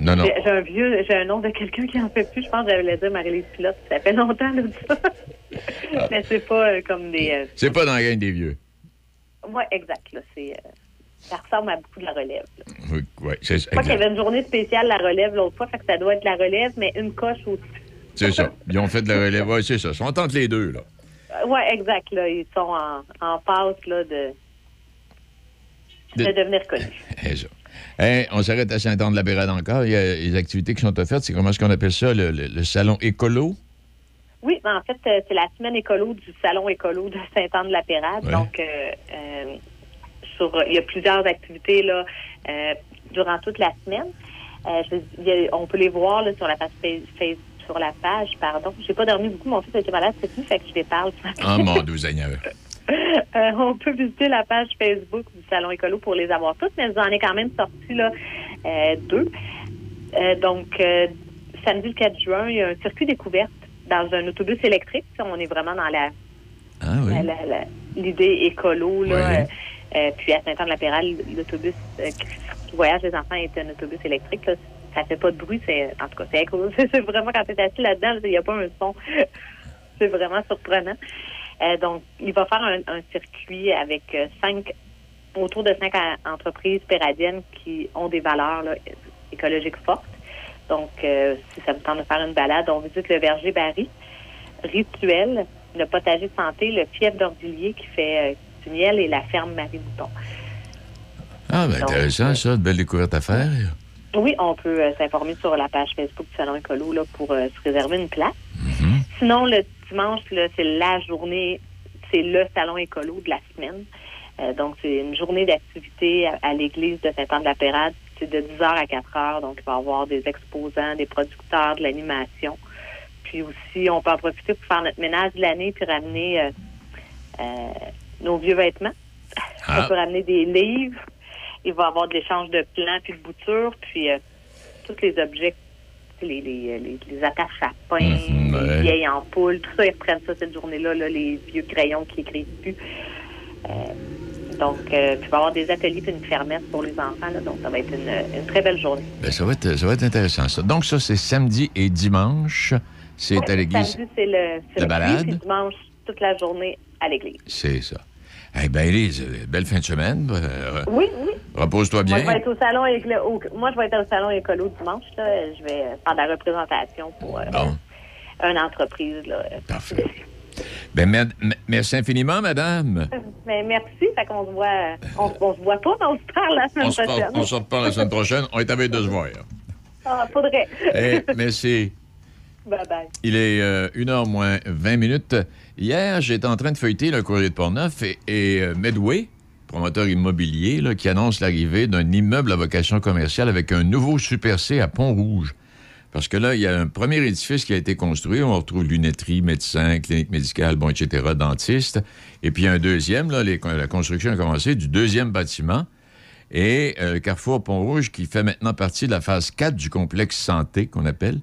Speaker 2: non, non.
Speaker 9: J'ai un vieux, j'ai un nom de quelqu'un qui en fait plus. Je pense que j'avais dire Marie-Lise Pilote. Ça fait longtemps, là, ça. Ah. <laughs> Mais c'est pas euh, comme des. Euh,
Speaker 2: c'est pas dans la gang des vieux.
Speaker 9: Oui, exact. Là, c'est, euh, ça ressemble à beaucoup de la relève.
Speaker 2: Oui, ouais, c'est
Speaker 9: Je crois qu'il y avait une journée spéciale la relève l'autre fois, fait que ça doit être la relève, mais une coche aussi.
Speaker 2: C'est ça. Ils ont fait de la relève. Oui, c'est ça. Ils sont entre les deux, là.
Speaker 9: Oui, exact. Là. Ils sont en, en passe là, de, de, de devenir connus. <laughs>
Speaker 2: C'est ça on s'arrête à Saint-Anne-de-la-Pérade encore. Il y a les activités qui sont offertes. C'est comment est-ce qu'on appelle ça, le, salon écolo?
Speaker 9: Oui, ben, en fait, euh, c'est la semaine écolo du salon écolo de Saint-Anne-de-la-Pérade. Donc, euh, euh, sur, il y a plusieurs activités là, durant toute la semaine. on peut les voir sur la page Facebook sur la page, pardon. J'ai pas dormi beaucoup, mon fils était malade cette nuit, fait que je vais parler.
Speaker 2: Ah, mon Dieu Seigneur. <laughs> <laughs>
Speaker 9: Euh, on peut visiter la page Facebook du Salon Écolo pour les avoir toutes, mais j'en ai quand même sorti là, euh, deux. Euh, donc, samedi le 4 juin, il y a un circuit découverte dans un autobus électrique. On est vraiment dans la
Speaker 2: ah, oui.
Speaker 9: l'idée écolo. Là, puis à Saint-Anne-de-la-Pérale, l'autobus qui voyage les enfants est un autobus électrique. Là. Ça fait pas de bruit. C'est, en tout cas, c'est <laughs> C'est vraiment quand tu es assis là-dedans, il n'y a pas un son. <laughs> c'est vraiment surprenant. Euh, donc, il va faire un, circuit avec euh, cinq, autour de cinq entreprises péradiennes qui ont des valeurs écologiques fortes. Donc, euh, si ça vous tente de faire une balade, on visite le verger Barry, Rituel, le potager de santé, le fief d'Ordilier qui fait du miel et la ferme Marie-Mouton.
Speaker 2: Ah, ben intéressant, ça, de belle découverte à faire.
Speaker 9: Oui, on peut s'informer sur la page Facebook du Salon Écolo là, pour se réserver une place. Mm-hmm. Sinon, le dimanche, c'est la journée, c'est le salon écolo de la semaine. Euh, donc, c'est une journée d'activité à, l'église de Saint-Anne-de-la-Pérade. C'est de 10h à 4h. Donc, il va y avoir des exposants, des producteurs, de l'animation. Puis aussi, on peut en profiter pour faire notre ménage de l'année puis ramener euh, euh, nos vieux vêtements. On ah. peut ramener des livres. Il va y avoir de l'échange de plans puis de boutures. Puis tous les objets les, les, les, attaches à pain, mhm, les vieilles ampoules, tout ça, ils reprennent ça cette journée-là, les vieux crayons qui écrivent plus. Euh, donc, euh, puis il va y avoir des ateliers et une fermette pour les enfants. donc, ça va être une, très belle journée.
Speaker 2: Ben, ça, va être, ça va être intéressant, ça. Donc, ça, c'est samedi et dimanche. C'est à l'église.
Speaker 9: Samedi, c'est le, le balade. Puis dimanche, toute la journée à l'église.
Speaker 2: C'est ça. Eh bien, Élise, belle fin de semaine.
Speaker 9: Euh, oui, oui.
Speaker 2: Repose-toi bien.
Speaker 9: Moi, je vais être au salon, Moi, je vais être au salon écolo dimanche. Là. Je vais faire de la représentation pour euh, une entreprise. Là.
Speaker 2: Parfait. Ben, merci infiniment, madame.
Speaker 9: Ben, merci. Fait qu'on se voit. On, on, se voit pas, mais on se parle la semaine prochaine.
Speaker 2: on se reparle la semaine prochaine. On est avec de se voir.
Speaker 9: Ah, faudrait.
Speaker 2: Eh, merci.
Speaker 9: Bye bye.
Speaker 2: Il est 1h euh, moins 20 minutes. Hier, j'étais en train de feuilleter le courrier de Portneuf et, et euh, Medway, promoteur immobilier, qui annonce l'arrivée d'un immeuble à vocation commerciale avec un nouveau Super C à Pont-Rouge. Parce que là, il y a un premier édifice qui a été construit. On retrouve lunetterie, médecin, clinique médicale, bon, etc., dentiste. Et puis un deuxième, la construction a commencé du deuxième bâtiment. Et euh, Carrefour Pont-Rouge, qui fait maintenant partie de la phase 4 du complexe santé, qu'on appelle,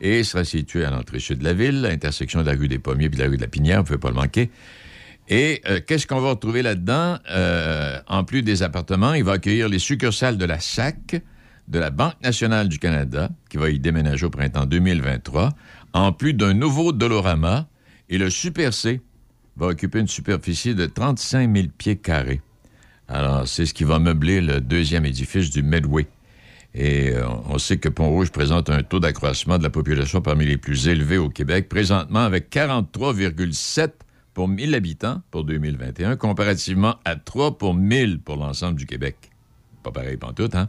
Speaker 2: et sera situé à l'entrée sud de la ville, à l'intersection de la rue des Pommiers et de la rue de la Pinière, vous ne pouvez pas le manquer. Et euh, qu'est-ce qu'on va retrouver là-dedans? Euh, en plus des appartements, il va accueillir les succursales de la SAC, de la Banque nationale du Canada, qui va y déménager au printemps 2023, en plus d'un nouveau Dolorama, et le Super C va occuper une superficie de 35 000 pieds carrés. Alors, c'est ce qui va meubler le deuxième édifice du Medway. Et euh, on sait que Pont-Rouge présente un taux d'accroissement de la population parmi les plus élevés au Québec, présentement avec 43,7 pour 1000 habitants pour 2021, comparativement à 3 pour 1000 pour l'ensemble du Québec. Pas pareil tout, hein?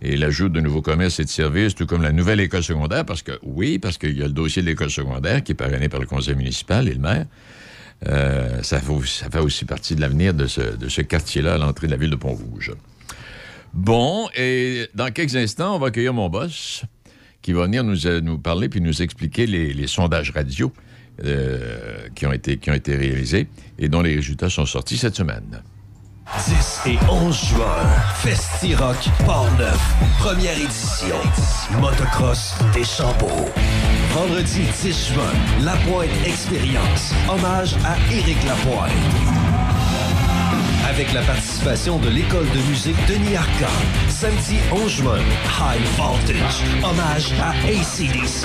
Speaker 2: Et l'ajout de nouveaux commerces et de services, tout comme la nouvelle école secondaire, parce que, oui, parce qu'il y a le dossier de l'école secondaire qui est parrainé par le conseil municipal et le maire. Euh, ça, fait, aussi partie de l'avenir de ce, de ce quartier-là à l'entrée de la ville de Pont-Rouge. Bon, et dans quelques instants, on va accueillir mon boss qui va venir nous, euh, nous parler puis nous expliquer les, sondages radio euh, qui, ont été, qui ont été réalisés et dont les résultats sont sortis cette semaine.
Speaker 6: 10 et 11 juin, Festi-Rock Port-Neuf, première édition. Motocross des Chambeaux. Vendredi 10 juin, La Pointe Expérience. Hommage à Éric Lapointe. Avec la participation de l'école de musique Denis Arcand. Samedi 11 juin, High Voltage. Hommage à ACDC.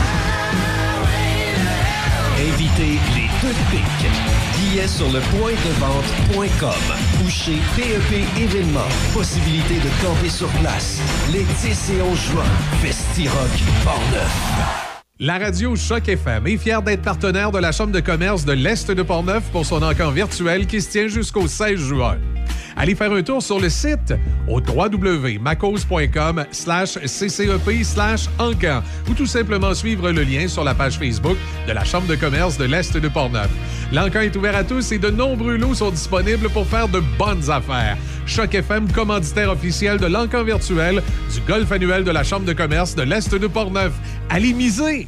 Speaker 6: Invitez les deux pics. Billets sur le point de vente.com ou PEP Événements. Possibilité de camper sur place. Les 10 et 11 juin. Festi-Rock Portneuf.
Speaker 10: La radio Choc FM est fière d'être partenaire de la Chambre de commerce de l'Est de Portneuf pour son encamp virtuel qui se tient jusqu'au 16 juin. Allez faire un tour sur le site au www.macos.com slash ccep slash encan ou tout simplement suivre le lien sur la page Facebook de la Chambre de commerce de l'Est de Portneuf. L'encan est ouvert à tous et de nombreux lots sont disponibles pour faire de bonnes affaires. Choc FM, commanditaire officiel de l'encan virtuel du golf annuel de la Chambre de commerce de l'Est de Portneuf. Allez miser!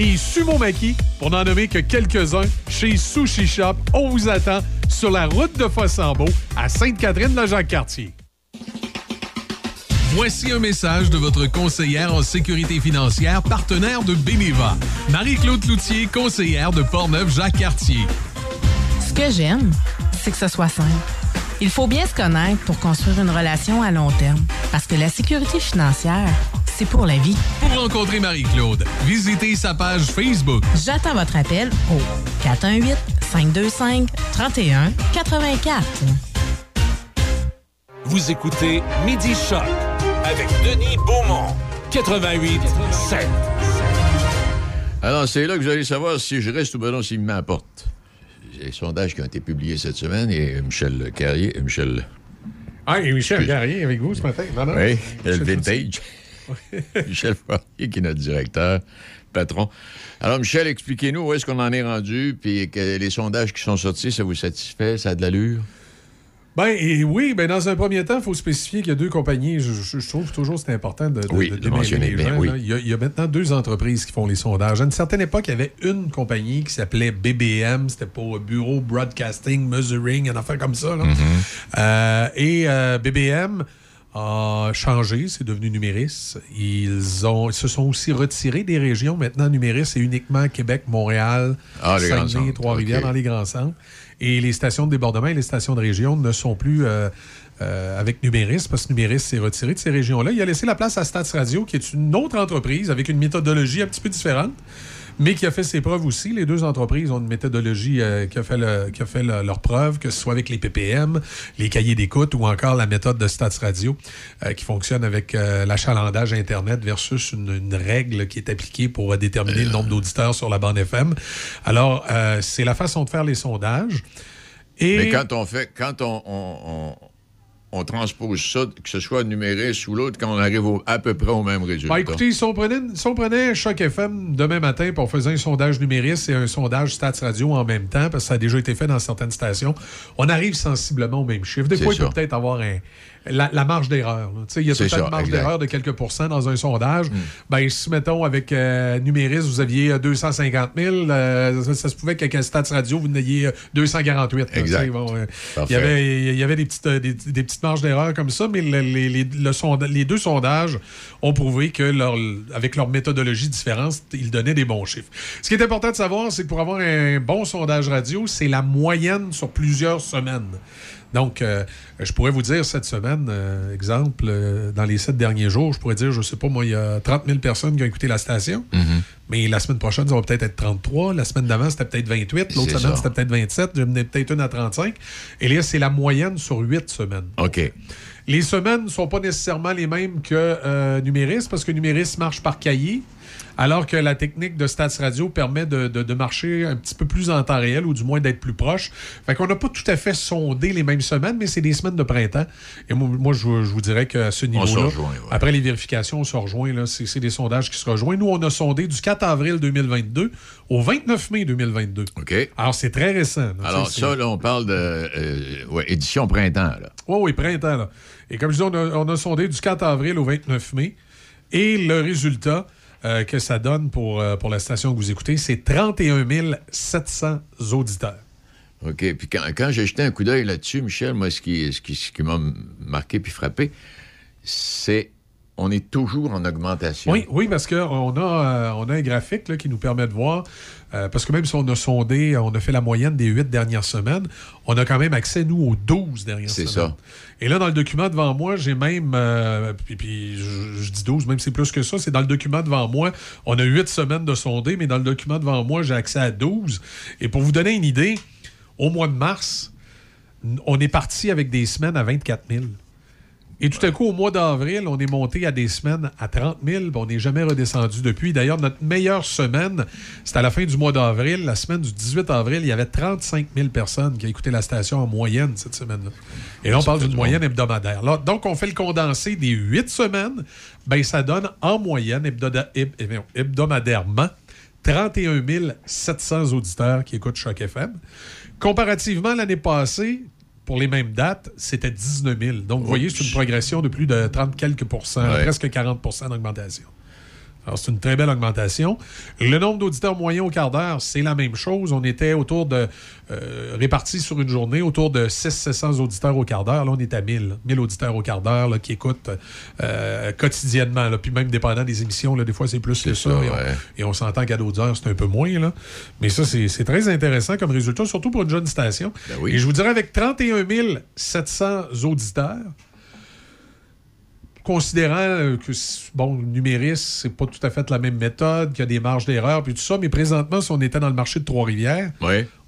Speaker 10: et sumo maki, pour n'en nommer que quelques-uns, chez Sushi Shop. On vous attend sur la route de Fossambeau à Sainte-Catherine-la-Jacques-Cartier. Voici un message de votre conseillère en sécurité financière, partenaire de Beneva. Marie-Claude Loutier, conseillère de Portneuf-Jacques-Cartier.
Speaker 11: Ce que j'aime, c'est que ce soit simple. Il faut bien se connaître pour construire une relation à long terme. Parce que la sécurité financière, c'est pour la vie.
Speaker 10: Pour rencontrer Marie-Claude, visitez sa page Facebook.
Speaker 11: J'attends votre appel au 418 525 31 84.
Speaker 1: Vous écoutez Midi Choc avec Denis Beaumont, 88 7.
Speaker 2: Alors, c'est là que vous allez savoir si je reste ou pas non s'il m'apporte. Les sondages qui ont été publiés cette semaine et Michel Carrier. Michel.
Speaker 4: Ah, et Michel Carrier avec vous ce matin.
Speaker 2: Oui, le vintage. <laughs> Michel Fourier, qui est notre directeur, patron. Alors, Michel, expliquez-nous où est-ce qu'on en est rendu, puis que les sondages qui sont sortis, ça vous satisfait? Ça a de l'allure?
Speaker 4: Ben oui, ben dans un premier temps, il faut spécifier qu'il y a deux compagnies. Je, trouve toujours c'est important de, de,
Speaker 2: oui, de, mentionner. Les gens,
Speaker 4: il, y a, maintenant deux entreprises qui font les sondages. À une certaine époque, il y avait une compagnie qui s'appelait BBM, c'était pour Bureau Broadcasting Measuring, une affaire comme ça. Mm-hmm. Euh, et euh, BBM a changé, c'est devenu Numéris. Ils, ont, se sont aussi retirés des régions. Maintenant, Numéris, c'est uniquement Québec, Montréal, ah, Saguenay, Trois-Rivières dans les grands centres. Et les stations de débordement et les stations de région ne sont plus euh, euh, avec Numéris, parce que Numéris s'est retiré de ces régions-là. Il a laissé la place à Stats Radio, qui est une autre entreprise avec une méthodologie un petit peu différente mais qui a fait ses preuves aussi. Les deux entreprises ont une méthodologie euh, qui a fait, qui a fait leur preuve, que ce soit avec les PPM, les cahiers d'écoute ou encore la méthode de Stats Radio, euh, qui fonctionne avec euh, l'achalandage Internet versus une, règle qui est appliquée pour déterminer le nombre d'auditeurs sur la bande FM. Alors, c'est la façon de faire les sondages.
Speaker 2: Et... Mais quand on fait, quand on on transpose ça, que ce soit numérique ou l'autre, quand on arrive à peu près au même résultat.
Speaker 4: Bah, écoutez, si on, prenait, si on prenait Choc FM demain matin pour faire un sondage numérique et un sondage Stats Radio en même temps, parce que ça a déjà été fait dans certaines stations, on arrive sensiblement au même chiffre. Des fois, il peut peut-être avoir un,
Speaker 10: la, marge d'erreur. Il y a tout une marge d'erreur de quelques pourcents dans un sondage. Mm. Ben, si, mettons, avec euh, Numéris, vous aviez 250 000, euh, ça, se pouvait qu'avec Stats Radio, vous n'ayez 248.
Speaker 2: Exact.
Speaker 10: il, y avait, il y avait des petites, des, petites marges d'erreur comme ça, mais les, les, les, deux sondages ont prouvé que leur, avec leur méthodologie différente, ils donnaient des bons chiffres. Ce qui est important de savoir, c'est que pour avoir un bon sondage radio, c'est la moyenne sur plusieurs semaines. Donc, euh, je pourrais vous dire cette semaine, euh, exemple, euh, dans les sept derniers jours, je pourrais dire, je ne sais pas, moi, il y a 30 000 personnes qui ont écouté la station. Mm-hmm. Mais la semaine prochaine, ça va peut-être être 33. La semaine d'avant, c'était peut-être 28. L'autre semaine, c'était peut-être 27. J'en ai peut-être une à 35. Et là, c'est la moyenne sur huit semaines.
Speaker 2: OK.
Speaker 10: Les semaines ne sont pas nécessairement les mêmes que Numéris, parce que Numéris marche par cahier. Alors que la technique de Stats Radio permet de, marcher un petit peu plus en temps réel ou du moins d'être plus proche. Fait qu'on n'a pas tout à fait sondé les mêmes semaines, mais c'est des semaines de printemps. Et moi, je, vous dirais qu'à ce niveau-là, après les vérifications, on se rejoint. C'est des sondages qui se rejoignent. Nous, on a sondé du 4 avril 2022 au 29 mai 2022.
Speaker 2: OK.
Speaker 10: Alors, c'est très récent.
Speaker 2: Alors, ça, là, on parle de euh, édition printemps.
Speaker 10: Oui, oui, printemps. Là. Et comme je dis, on a, on a sondé du 4 avril au 29 mai. Et le résultat, euh, que ça donne pour, euh, pour la station que vous écoutez, c'est 31 700 auditeurs.
Speaker 2: OK. Puis quand, j'ai jeté un coup d'œil là-dessus, Michel, moi, ce qui, ce qui, ce qui m'a marqué puis frappé, c'est on est toujours en augmentation.
Speaker 10: Oui, oui parce qu'on a, euh, on a un graphique qui nous permet de voir, parce que même si on a sondé, on a fait la moyenne des huit dernières semaines, on a quand même accès, nous, aux 12 dernières semaines. C'est ça. Et là, dans le document devant moi, j'ai même, euh, puis, je, dis 12, même c'est plus que ça, c'est dans le document devant moi, on a 8 semaines de sondé, mais dans le document devant moi, j'ai accès à 12. Et pour vous donner une idée, au mois de mars, on est parti avec des semaines à 24 000. Et tout à coup, au mois d'avril, on est monté à des semaines à 30 000. On n'est jamais redescendu depuis. D'ailleurs, notre meilleure semaine, c'était à la fin du mois d'avril. La semaine du 18 avril, il y avait 35 000 personnes qui écouté la station en moyenne cette semaine-là. Et là, on parle d'une moyenne hebdomadaire. donc, on fait le condensé des huit semaines. Ben, ça donne en moyenne hebdomadairement 31 700 auditeurs qui écoutent Choc FM. Comparativement, l'année passée, pour les mêmes dates, c'était 19 000. Donc, vous voyez, c'est une progression de plus de 30 quelques pourcents, presque 40% d'augmentation. Alors, c'est une très belle augmentation. Le nombre d'auditeurs moyens au quart d'heure, c'est la même chose. On était autour de, euh, répartis sur une journée, autour de 600-700 auditeurs au quart d'heure. Là, on est à 1000. 1000 auditeurs au quart d'heure qui écoutent euh, quotidiennement. Là. Puis même dépendant des émissions, là, des fois, c'est plus que ça. et, on, s'entend qu'à d'autres heures, c'est un peu moins. Là. Mais ça, c'est très intéressant comme résultat, surtout pour une jeune station.
Speaker 2: Ben
Speaker 10: et je vous dirais, avec 31 700 auditeurs, considérant euh, que, bon, le numérisme, c'est pas tout à fait la même méthode, qu'il y a des marges d'erreur, puis tout ça, mais présentement, si on était dans le marché de Trois-Rivières,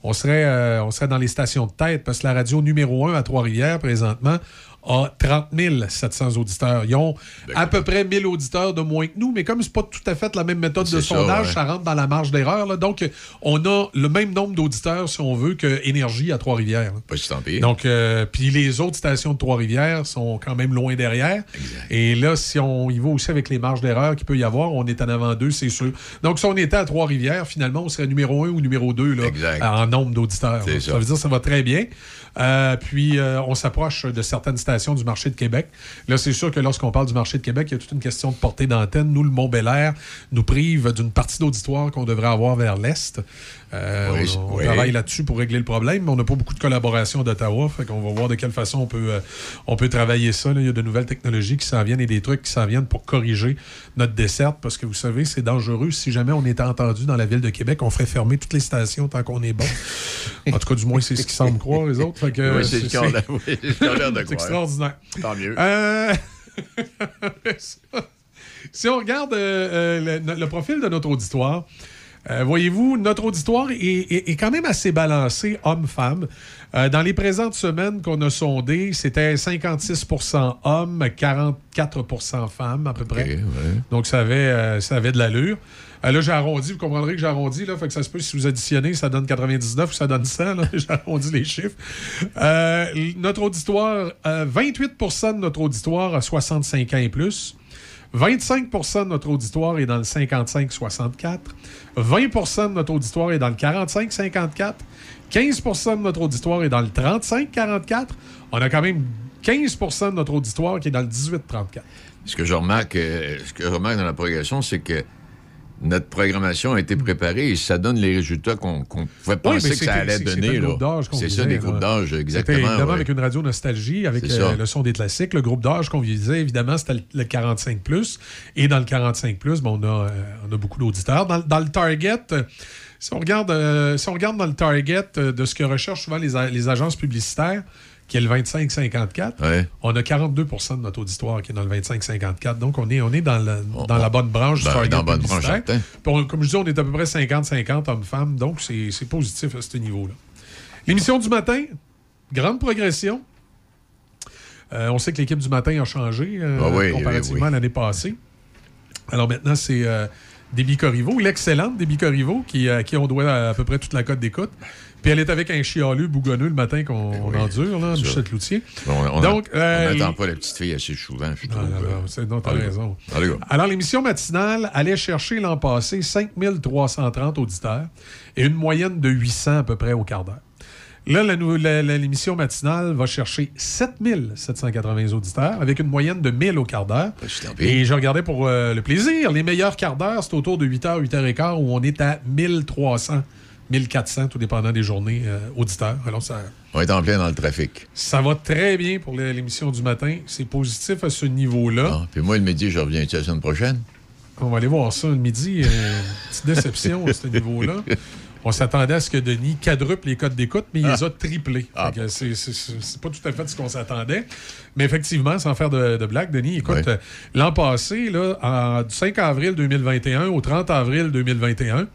Speaker 10: on, serait, euh, on serait dans les stations de tête, parce que la radio numéro 1 à Trois-Rivières, présentement, a 30 700 auditeurs. Ils ont à peu près 1000 auditeurs de moins que nous, mais comme c'est pas tout à fait la même méthode de sondage, ça, rentre dans la marge d'erreur. Donc, on a le même nombre d'auditeurs, si on veut, que Énergie à Trois-Rivières.
Speaker 2: Pas si
Speaker 10: Donc, euh, puis les autres stations de Trois-Rivières sont quand même loin derrière. Et là, si on y va aussi avec les marges d'erreur qu'il peut y avoir, on est en avant d'eux, c'est sûr. Donc, si on était à Trois-Rivières, finalement, on serait numéro un ou numéro 2 en nombre d'auditeurs. Ça. ça veut dire que ça va très bien. Euh, puis, euh, on s'approche de certaines stations du marché de Québec. Là, c'est sûr que lorsqu'on parle du marché de Québec, il y a toute une question de portée d'antenne. Nous, le mont bel nous prive d'une partie d'auditoire qu'on devrait avoir vers l'Est. Euh, on, travaille là-dessus pour régler le problème, mais on n'a pas beaucoup de collaboration d'Ottawa. Fait qu'on va voir de quelle façon on peut, on peut travailler ça. Il y a de nouvelles technologies qui s'en viennent et des trucs qui s'en viennent pour corriger notre desserte parce que vous savez, c'est dangereux. Si jamais on était entendu dans la ville de Québec, on ferait fermer toutes les stations tant qu'on est bon. en tout cas, du moins, c'est ce qu'ils semblent croire, les autres
Speaker 2: oui, c'est
Speaker 10: C'est extraordinaire.
Speaker 2: Tant mieux.
Speaker 10: Euh, <laughs> si on regarde euh, euh, le, profil de notre auditoire, voyez-vous, notre auditoire est, quand même assez balancé, homme-femme. dans les présentes semaines qu'on a sondées, c'était 56% hommes, 44% femmes à peu près. Donc, ça avait, ça avait de l'allure. Euh, là, j'ai arrondi, vous comprendrez que j'ai arrondi, là, fait que ça se peut, si vous additionnez, ça donne 99 ou ça donne 100, j'ai arrondi les chiffres. Euh, notre auditoire, 28% euh, de notre auditoire a 65 ans et plus. 25% de notre auditoire est dans le 55-64. 20% de notre auditoire est dans le 45-54. 15% de notre auditoire est dans le 35-44. On a quand même 15% de notre auditoire qui est dans le 18-34.
Speaker 2: Ce que je remarque, euh, ce que je remarque dans la progression, c'est que notre programmation a été préparée et ça donne les résultats qu'on pouvait penser que ça allait donner. C'est ça, des groupes d'âge, exactement.
Speaker 10: Évidemment, avec une radio nostalgie, avec euh, le son des classiques, le groupe d'âge qu'on visait, évidemment, c'était le 45 Et dans le 45 bon, on, a, euh, on a beaucoup d'auditeurs. Dans, le target, euh, si on, regarde, si on regarde dans le target de ce que recherchent souvent les, les agences publicitaires, qui est le 25-54, on a 42% de notre auditoire qui est dans le 25-54. Donc, on est, on est dans, dans la bonne branche
Speaker 2: ben, Dans la bonne branche,
Speaker 10: Comme je dis, on est à peu près 50-50 hommes-femmes. Donc, c'est positif à ce niveau-là. L'émission du matin, grande progression. Euh, on sait que l'équipe du matin a changé euh,
Speaker 2: ah
Speaker 10: comparativement à l'année passée. Alors maintenant, c'est euh, Déby Corriveau, l'excellente Déby Corriveau, qui, à qui on doit à peu près toute la cote d'écoute. Puis elle est avec un chialeux bougonneux le matin qu'on eh endure, là, Michel Cloutier.
Speaker 2: on Donc, euh, n'attend pas la petite fille assez souvent, je trouve.
Speaker 10: Non, non, t'as raison. Alors, l'émission matinale allait chercher l'an passé 5330 auditeurs et une moyenne de 800 à peu près au quart d'heure. Là, l'émission matinale va chercher 7780 auditeurs avec une moyenne de 1000 au quart d'heure. Et je regardais pour euh, le plaisir. Les meilleurs quarts d'heure, c'est autour de 8h, 8h15 où on est à 1300 1400, tout dépendant des journées euh, auditeurs. Alors, ça,
Speaker 2: on est en plein dans le trafic.
Speaker 10: Ça va très bien pour l'émission du matin. C'est positif à ce niveau-là. Ah,
Speaker 2: puis moi, le midi, je reviens la semaine prochaine.
Speaker 10: On va aller voir ça le midi. Euh, <laughs> petite déception à ce niveau-là. On s'attendait à ce que Denis quadruple les codes d'écoute, mais il les a triplés. Ah. C'est pas tout à fait ce qu'on s'attendait. Mais effectivement, sans faire de, de blague, Denis, écoute, euh, l'an passé, là, du 5 avril 2021 au 30 avril 2021,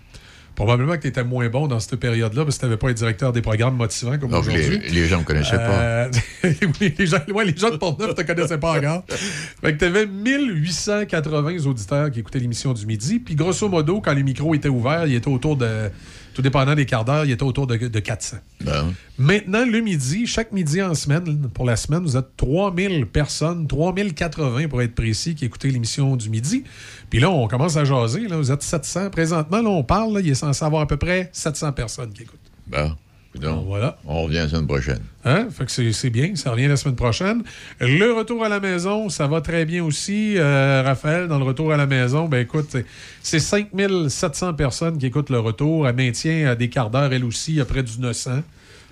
Speaker 10: Probablement que tu étais moins bon dans cette période-là parce que tu n'avais pas été directeur des programmes motivants comme aujourd'hui.
Speaker 2: Les, les, gens ne me connaissaient pas.
Speaker 10: Euh, <laughs> les gens, ouais, les gens de Portneuf ne te connaissaient pas encore. fait que tu avais 1880 auditeurs qui écoutaient l'émission du midi. Puis grosso modo, quand les micros étaient ouverts, il était autour de tout dépendant des quarts d'heure, il était autour de, 400.
Speaker 2: Ben.
Speaker 10: Maintenant, le midi, chaque midi en semaine, pour la semaine, vous êtes 3000 personnes, 3080 pour être précis, qui écoutaient l'émission du midi. Puis là, on commence à jaser. Là, vous êtes 700. Présentement, là, on parle, il est censé avoir à peu près 700 personnes qui écoutent.
Speaker 2: Ben. Donc, voilà. On revient la semaine prochaine.
Speaker 10: Hein? Fait que c'est bien, ça revient la semaine prochaine. Le retour à la maison, ça va très bien aussi. Euh, Raphaël, dans le retour à la maison, ben écoute, c'est 5700 personnes qui écoutent le retour. Elle maintient des quarts d'heure, elle aussi, à près du 900.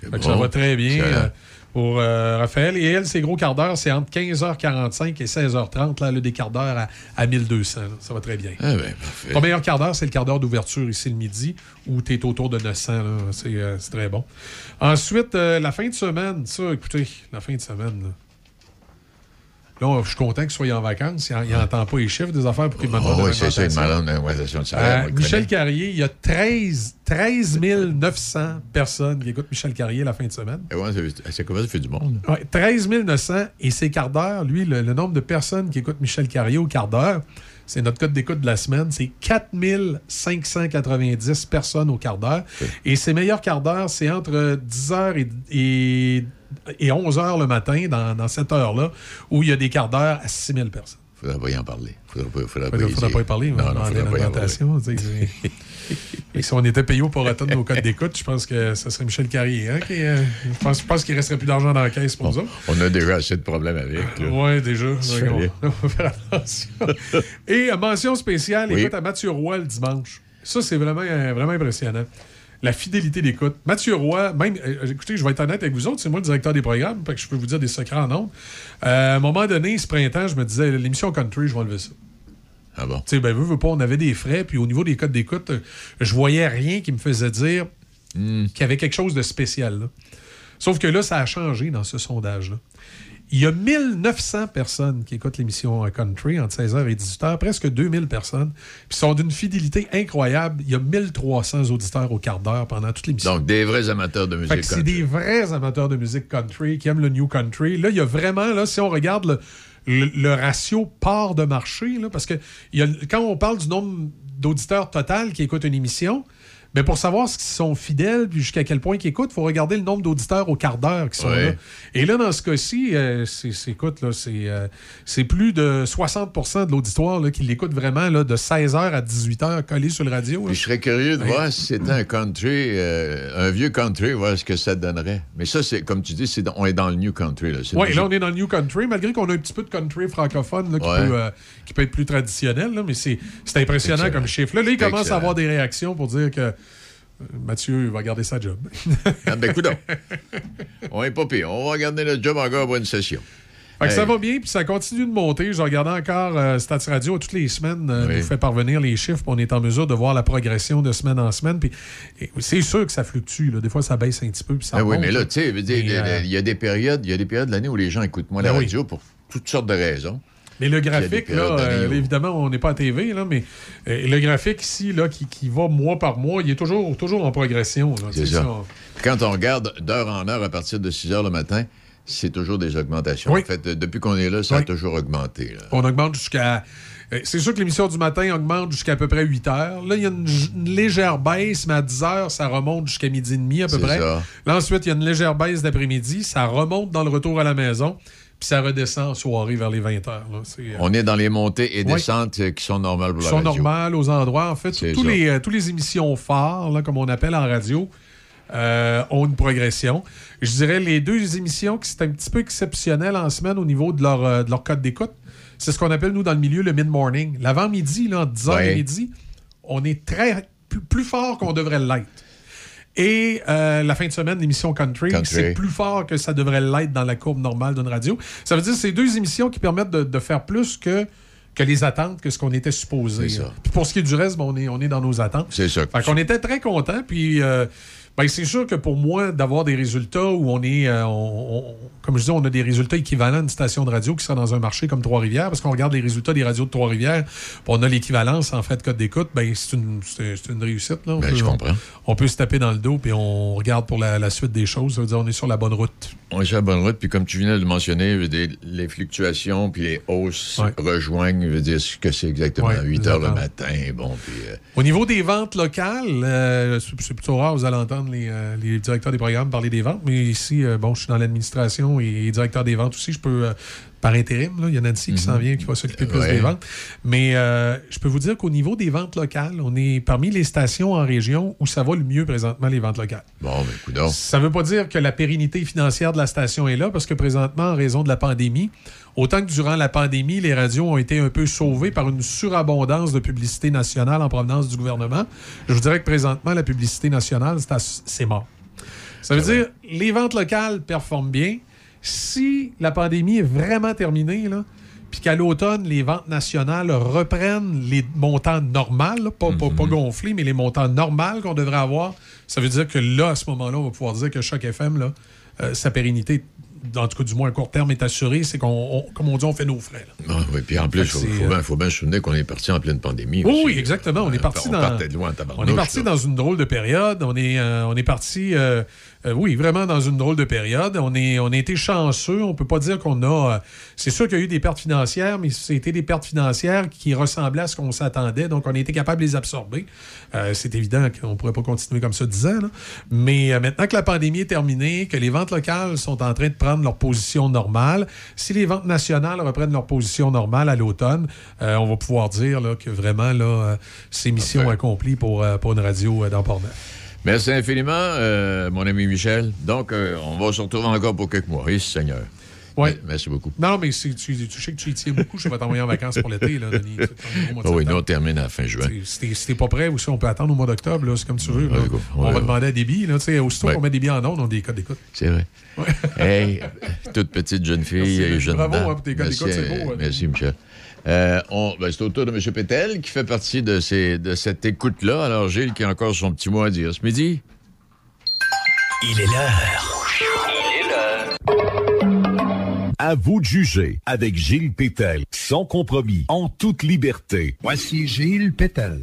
Speaker 10: Fait que ça va très bien pour euh, Raphaël. Et elle, ses gros quarts d'heure, c'est entre 15h45 et 16h30, là, le des quarts d'heure à, 1200. Ça va très bien.
Speaker 2: Ah ben,
Speaker 10: Ton meilleur quart d'heure, c'est le quart d'heure d'ouverture ici le midi, où tu es autour de 900. Euh, c'est très bon. Ensuite, euh, la fin de semaine, ça, écoutez, la fin de semaine, là. Là, je suis content qu'il soit en vacances. Il n'entend pas les chiffres des affaires pour qu'il me demande
Speaker 2: oh, Oui, c'est ça, une malade de salaire.
Speaker 10: Michel Carrier, il y a 13, 13 900 personnes qui écoutent Michel Carrier la fin de semaine.
Speaker 2: c'est comment ça fait du monde?
Speaker 10: Ouais, 13 900 et c'est quart d'heure. Lui, le, nombre de personnes qui écoutent Michel Carrier au quart d'heure, c'est notre code d'écoute de la semaine, c'est 4590 personnes au quart d'heure. Et ses meilleurs quarts d'heure, c'est entre 10h et, et et 11 heures le matin, dans, cette heure-là, où il y a des quarts d'heure à 6 000 personnes.
Speaker 2: Il ne faudrait pas y en parler. Il
Speaker 10: ne faudrait, pas, y parler. Non, non, non, <laughs> Et si on était payé pour de nos codes d'écoute, je pense que ce serait Michel Carrier. Hein, qui, euh, je pense, qu'il ne resterait plus d'argent dans la caisse pour nous autres.
Speaker 2: On a déjà assez de problèmes avec.
Speaker 10: Oui, déjà. On, va faire attention. Et mention spéciale, écoute à Mathieu Roy le dimanche. Ça, c'est vraiment, euh, vraiment impressionnant la fidélité d'écoute. Mathieu Roy, même, euh, écoutez, je vais être honnête avec vous autres, c'est moi le directeur des programmes, que je peux vous dire des secrets en nombre. Euh, à un moment donné, ce printemps, je me disais, l'émission Country, je vais enlever ça.
Speaker 2: Ah bon?
Speaker 10: Tu sais, ben, veux, veux pas, on avait des frais, puis au niveau des codes d'écoute, je voyais rien qui me faisait dire hmm. qu'il y avait quelque chose de spécial. Sauf que là, ça a changé dans ce sondage-là. Il y a 1900 personnes qui écoutent l'émission Country entre 16h et 18h, presque 2000 personnes, puis sont d'une fidélité incroyable. Il y a 1300 auditeurs au quart d'heure pendant toute l'émission.
Speaker 2: Donc, des vrais amateurs de musique country.
Speaker 10: C'est des vrais amateurs de musique country qui aiment le new country. Là, il y a vraiment, là, si on regarde le, ratio part de marché, parce que quand on parle du nombre d'auditeurs total qui écoutent une émission, Mais pour savoir s'ils sont fidèles puis jusqu'à quel point ils écoutent, il faut regarder le nombre d'auditeurs au quart d'heure qui sont là. Et là, dans ce cas-ci, euh, c'est, écoute, là, c'est, euh, c'est plus de 60% de l'auditoire qui l'écoute vraiment là, de 16h à 18h collé sur le radio.
Speaker 2: je serais curieux de voir si c'était un country, euh, un vieux country, voir ce que ça donnerait. Mais ça, c'est comme tu dis, c'est on est dans le new country.
Speaker 10: Oui, là, on est dans le new country, malgré qu'on a un petit peu de country francophone qui, peut, qui, peut, être plus traditionnel. Là, mais c'est, impressionnant comme chiffre. Là, là il commence à avoir des réactions pour dire que Mathieu va garder sa job.
Speaker 2: ah ben, on est pas pire. On va garder notre job encore pour une session.
Speaker 10: ça va bien, puis ça continue de monter. Je regardais encore euh, Stats Radio toutes les semaines, euh, nous fait parvenir les chiffres, on est en mesure de voir la progression de semaine en semaine. Puis c'est sûr que ça fluctue. Des fois, ça baisse un petit peu, puis ça
Speaker 2: ben Oui, mais là, tu sais, euh, il y a des périodes, il y a des périodes de l'année où les gens écoutent moins la ben radio pour toutes sortes de raisons.
Speaker 10: Mais le graphique, là, euh, évidemment, on n'est pas à TV, là, mais euh, le graphique ici, là, qui, qui, va mois par mois, il est toujours, toujours en progression.
Speaker 2: Ça. Quand on regarde d'heure en heure à partir de 6 heures le matin, c'est toujours des augmentations. En fait, depuis qu'on est là, ça a toujours augmenté.
Speaker 10: On augmente jusqu'à. Euh, c'est sûr que l'émission du matin augmente jusqu'à à peu près 8 heures. Là, il y a une, légère baisse, mais à 10 heures, ça remonte jusqu'à midi et demi à peu près. Ça. Là, ensuite, il y a une légère baisse d'après-midi. Ça remonte dans le retour à la maison puis ça redescend en soirée vers les 20 heures.
Speaker 2: Euh, On est dans les montées et descentes euh, qui sont normales pour
Speaker 10: la radio. Qui sont normales aux endroits. En fait, tous les, euh, tous les émissions phares, là, comme on appelle en radio, ont une progression. Je dirais les deux émissions qui sont un petit peu exceptionnelles en semaine au niveau de leur, de leur code d'écoute, c'est ce qu'on appelle, nous, dans le milieu, le mid-morning. L'avant-midi, entre 10h et midi, on est très plus fort qu'on devrait l'être. Et euh, la fin de semaine, l'émission Country, c'est plus fort que ça devrait l'être dans la courbe normale d'une radio. Ça veut dire que c'est deux émissions qui permettent de, faire plus que que les attentes, que ce qu'on était supposé. Puis pour ce qui est du reste, on, est, on est dans nos attentes.
Speaker 2: C'est ça.
Speaker 10: Fait qu'on était très contents. Puis euh, ben, c'est sûr que pour moi, d'avoir des résultats où on est, euh, comme je dis, on a des résultats équivalents d'une station de radio qui sera dans un marché comme Trois-Rivières, parce qu'on regarde les résultats des radios de Trois-Rivières, on a l'équivalence en fait de code d'écoute, ben, c'est une, une, réussite. Là.
Speaker 2: On, ben, peut, je comprends.
Speaker 10: On, peut se taper dans le dos, puis on regarde pour la, suite des choses. Ça veut dire on est sur la bonne route.
Speaker 2: On est sur la bonne route, puis comme tu viens de le mentionner, les fluctuations puis les hausses rejoignent, veut dire ce que c'est exactement. 8 heures le matin, bon. Puis, euh,
Speaker 10: Au niveau des ventes locales, euh, c'est plutôt rare, vous allez entendre euh, les, directeurs des programmes parler des ventes, mais ici, bon, je suis dans l'administration et, directeur des ventes aussi. Je peux, par intérim, il y a Nancy qui s'en mhm. vient, qui va s'occuper plus des ventes. Mais je peux vous dire qu'au niveau des ventes locales, on est parmi les stations en région où ça va le mieux présentement, les ventes locales.
Speaker 2: Bon, mais ben,
Speaker 10: Ça ne veut pas dire que la pérennité financière de la station est là, parce que présentement, en raison de la pandémie, Autant que durant la pandémie, les radios ont été un peu sauvées par une surabondance de publicité nationale en provenance du gouvernement, je vous dirais que présentement, la publicité nationale, c'est mort. Ça veut dire les ventes locales performent bien. Si la pandémie est vraiment terminée, là, puis qu'à l'automne, les ventes nationales reprennent les montants normaux, pas, mm-hmm. gonflés, mais les montants normaux qu'on devrait avoir, ça veut dire que là, à ce moment-là, on va pouvoir dire que chaque FM, là, euh, sa pérennité en tout cas du moins à court terme, est assuré, c'est qu'on, comme on dit, on fait nos frais.
Speaker 2: Ah oui, puis en plus, il faut, bien, se souvenir qu'on est parti en pleine pandémie.
Speaker 10: oui, exactement. On est parti dans. on est parti dans une drôle de période. On est, euh, on est parti. Euh, euh, oui, vraiment dans une drôle de période. On, est, on a été chanceux. On peut pas dire qu'on a. Euh, c'est sûr qu'il y a eu des pertes financières, mais c'était des pertes financières qui ressemblaient à ce qu'on s'attendait. Donc, on a été capable de les absorber. Euh, c'est évident qu'on ne pourrait pas continuer comme ça 10 ans. Mais maintenant que la pandémie est terminée, que les ventes locales sont en train de prendre leur position normale, si les ventes nationales reprennent leur position normale à l'automne, on va pouvoir dire là, que vraiment, là, c'est mission accomplie pour, pour une radio dans Port-Neuf.
Speaker 2: Merci infiniment, euh, mon ami Michel. Donc, euh, on va se retrouver encore pour quelques mois. Oui, Seigneur.
Speaker 10: Oui.
Speaker 2: Merci beaucoup.
Speaker 10: Non, mais tu, tu, sais que tu y tiens beaucoup. Je vais t'envoyer en vacances pour l'été, là, Denis.
Speaker 2: Oh oui, nous, on termine à la fin juin.
Speaker 10: Si t'es pas prêt aussi, on peut attendre au mois d'octobre. C'est comme tu veux. on va demander à des billes. Là, aussitôt qu'on met des billes en ondes, on a des codes d'écoute.
Speaker 2: C'est vrai. <laughs> hey, toute petite jeune fille et jeune
Speaker 10: Bravo hein, pour tes codes d'écoute, c'est beau.
Speaker 2: Merci, Michel. Euh, ben, c'est au tour de M. Pétel qui fait partie de, ces, de cette écoute-là. Alors, Gilles qui a encore son petit mot à dire ce midi.
Speaker 12: Il est l'heure. À vous de juger avec Gilles Pétel, sans compromis, en toute liberté. Voici Gilles Pétel.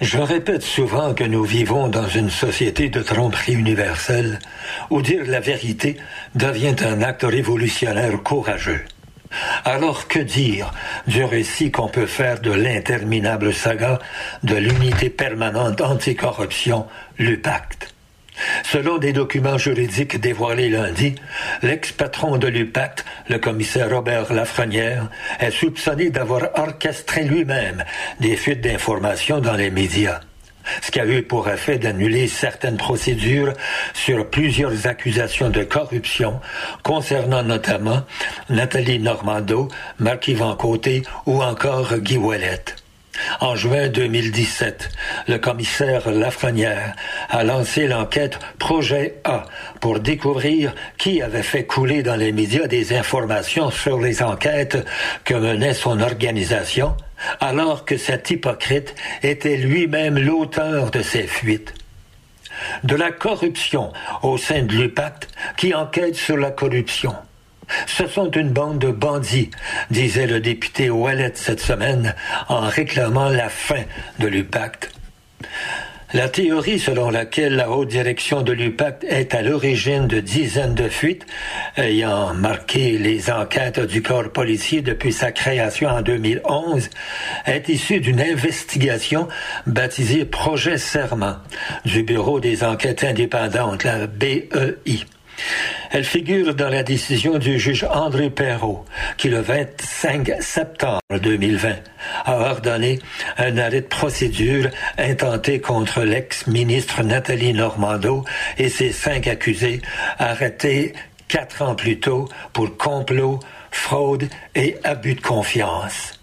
Speaker 13: Je répète souvent que nous vivons dans une société de tromperie universelle où dire la vérité devient un acte révolutionnaire courageux. Alors que dire du récit qu'on peut faire de l'interminable saga de l'unité permanente anticorruption, l'UPACT? Selon des documents juridiques dévoilés lundi, l'ex-patron de l'UPACT, le commissaire Robert Lafrenière, est soupçonné d'avoir orchestré lui-même des fuites d'informations dans les médias ce qui a eu pour effet d'annuler certaines procédures sur plusieurs accusations de corruption concernant notamment Nathalie Normando, Marc-Yvan Côté ou encore Guy Ouellette. En juin 2017, le commissaire Lafrenière a lancé l'enquête Projet A pour découvrir qui avait fait couler dans les médias des informations sur les enquêtes que menait son organisation alors que cet hypocrite était lui-même l'auteur de ces fuites. De la corruption au sein de l'UPACT qui enquête sur la corruption. Ce sont une bande de bandits, disait le député Ouellet cette semaine en réclamant la fin de l'UPACT. La théorie selon laquelle la haute direction de l'UPAC est à l'origine de dizaines de fuites ayant marqué les enquêtes du corps policier depuis sa création en 2011 est issue d'une investigation baptisée Projet Serment du Bureau des enquêtes indépendantes, la BEI. Elle figure dans la décision du juge André Perrault, qui le 25 septembre 2020 a ordonné un arrêt de procédure intenté contre l'ex-ministre Nathalie Normando et ses cinq accusés arrêtés quatre ans plus tôt pour complot, fraude et abus de confiance.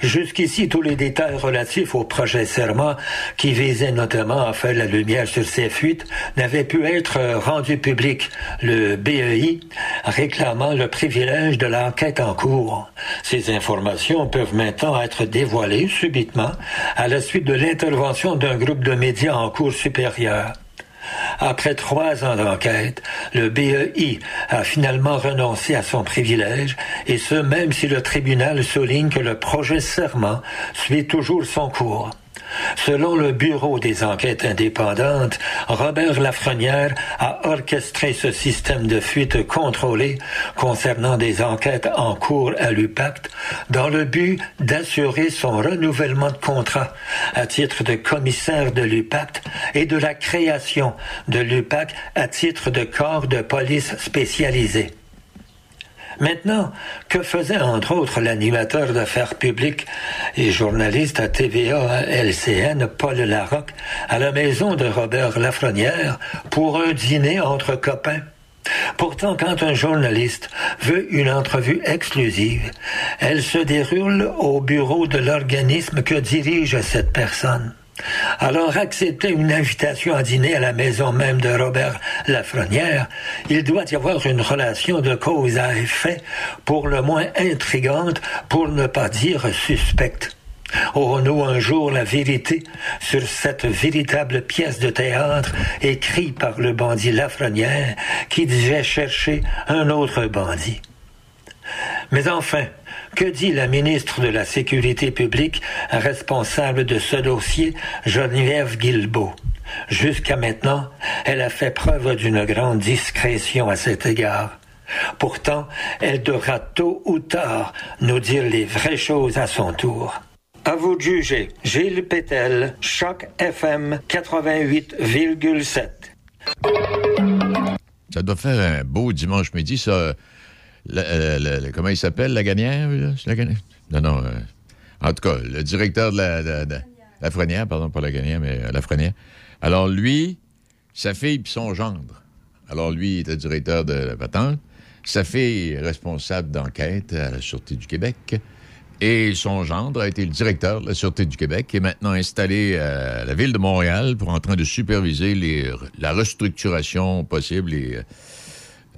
Speaker 13: Jusqu'ici, tous les détails relatifs au projet Serment, qui visait notamment à faire la lumière sur ces fuites, n'avaient pu être rendus publics, le BEI réclamant le privilège de l'enquête en cours. Ces informations peuvent maintenant être dévoilées subitement à la suite de l'intervention d'un groupe de médias en cours supérieur. Après trois ans d'enquête, le BEI a finalement renoncé à son privilège, et ce même si le tribunal souligne que le projet serment suit toujours son cours. Selon le Bureau des enquêtes indépendantes, Robert Lafrenière a orchestré ce système de fuite contrôlée concernant des enquêtes en cours à l'UPACT dans le but d'assurer son renouvellement de contrat à titre de commissaire de l'UPACT et de la création de l'UPACT à titre de corps de police spécialisé. Maintenant, que faisait entre autres l'animateur d'affaires publiques et journaliste à TVA LCN, Paul Larocque, à la maison de Robert Lafrenière pour un dîner entre copains? Pourtant, quand un journaliste veut une entrevue exclusive, elle se déroule au bureau de l'organisme que dirige cette personne. Alors, accepter une invitation à dîner à la maison même de Robert Lafrenière, il doit y avoir une relation de cause à effet, pour le moins intrigante, pour ne pas dire suspecte. Aurons-nous un jour la vérité sur cette véritable pièce de théâtre écrite par le bandit Lafrenière qui devait chercher un autre bandit? Mais enfin, que dit la ministre de la Sécurité publique responsable de ce dossier, Geneviève Guilbeault? Jusqu'à maintenant, elle a fait preuve d'une grande discrétion à cet égard. Pourtant, elle devra tôt ou tard nous dire les vraies choses à son tour. À vous de juger. Gilles Pétel, Choc FM 88,7.
Speaker 2: Ça doit faire un beau dimanche midi, ça. Euh, comment il s'appelle, la gagnère? Non, non. Euh, en tout cas, le directeur de la, la Frenière, pardon, pas la gagnère, mais euh, la Frenière. Alors, lui, sa fille puis son gendre. Alors, lui, il était directeur de la patente. Sa fille est responsable d'enquête à la Sûreté du Québec. Et son gendre a été le directeur de la Sûreté du Québec, qui est maintenant installé à la ville de Montréal pour en train de superviser les, la restructuration possible et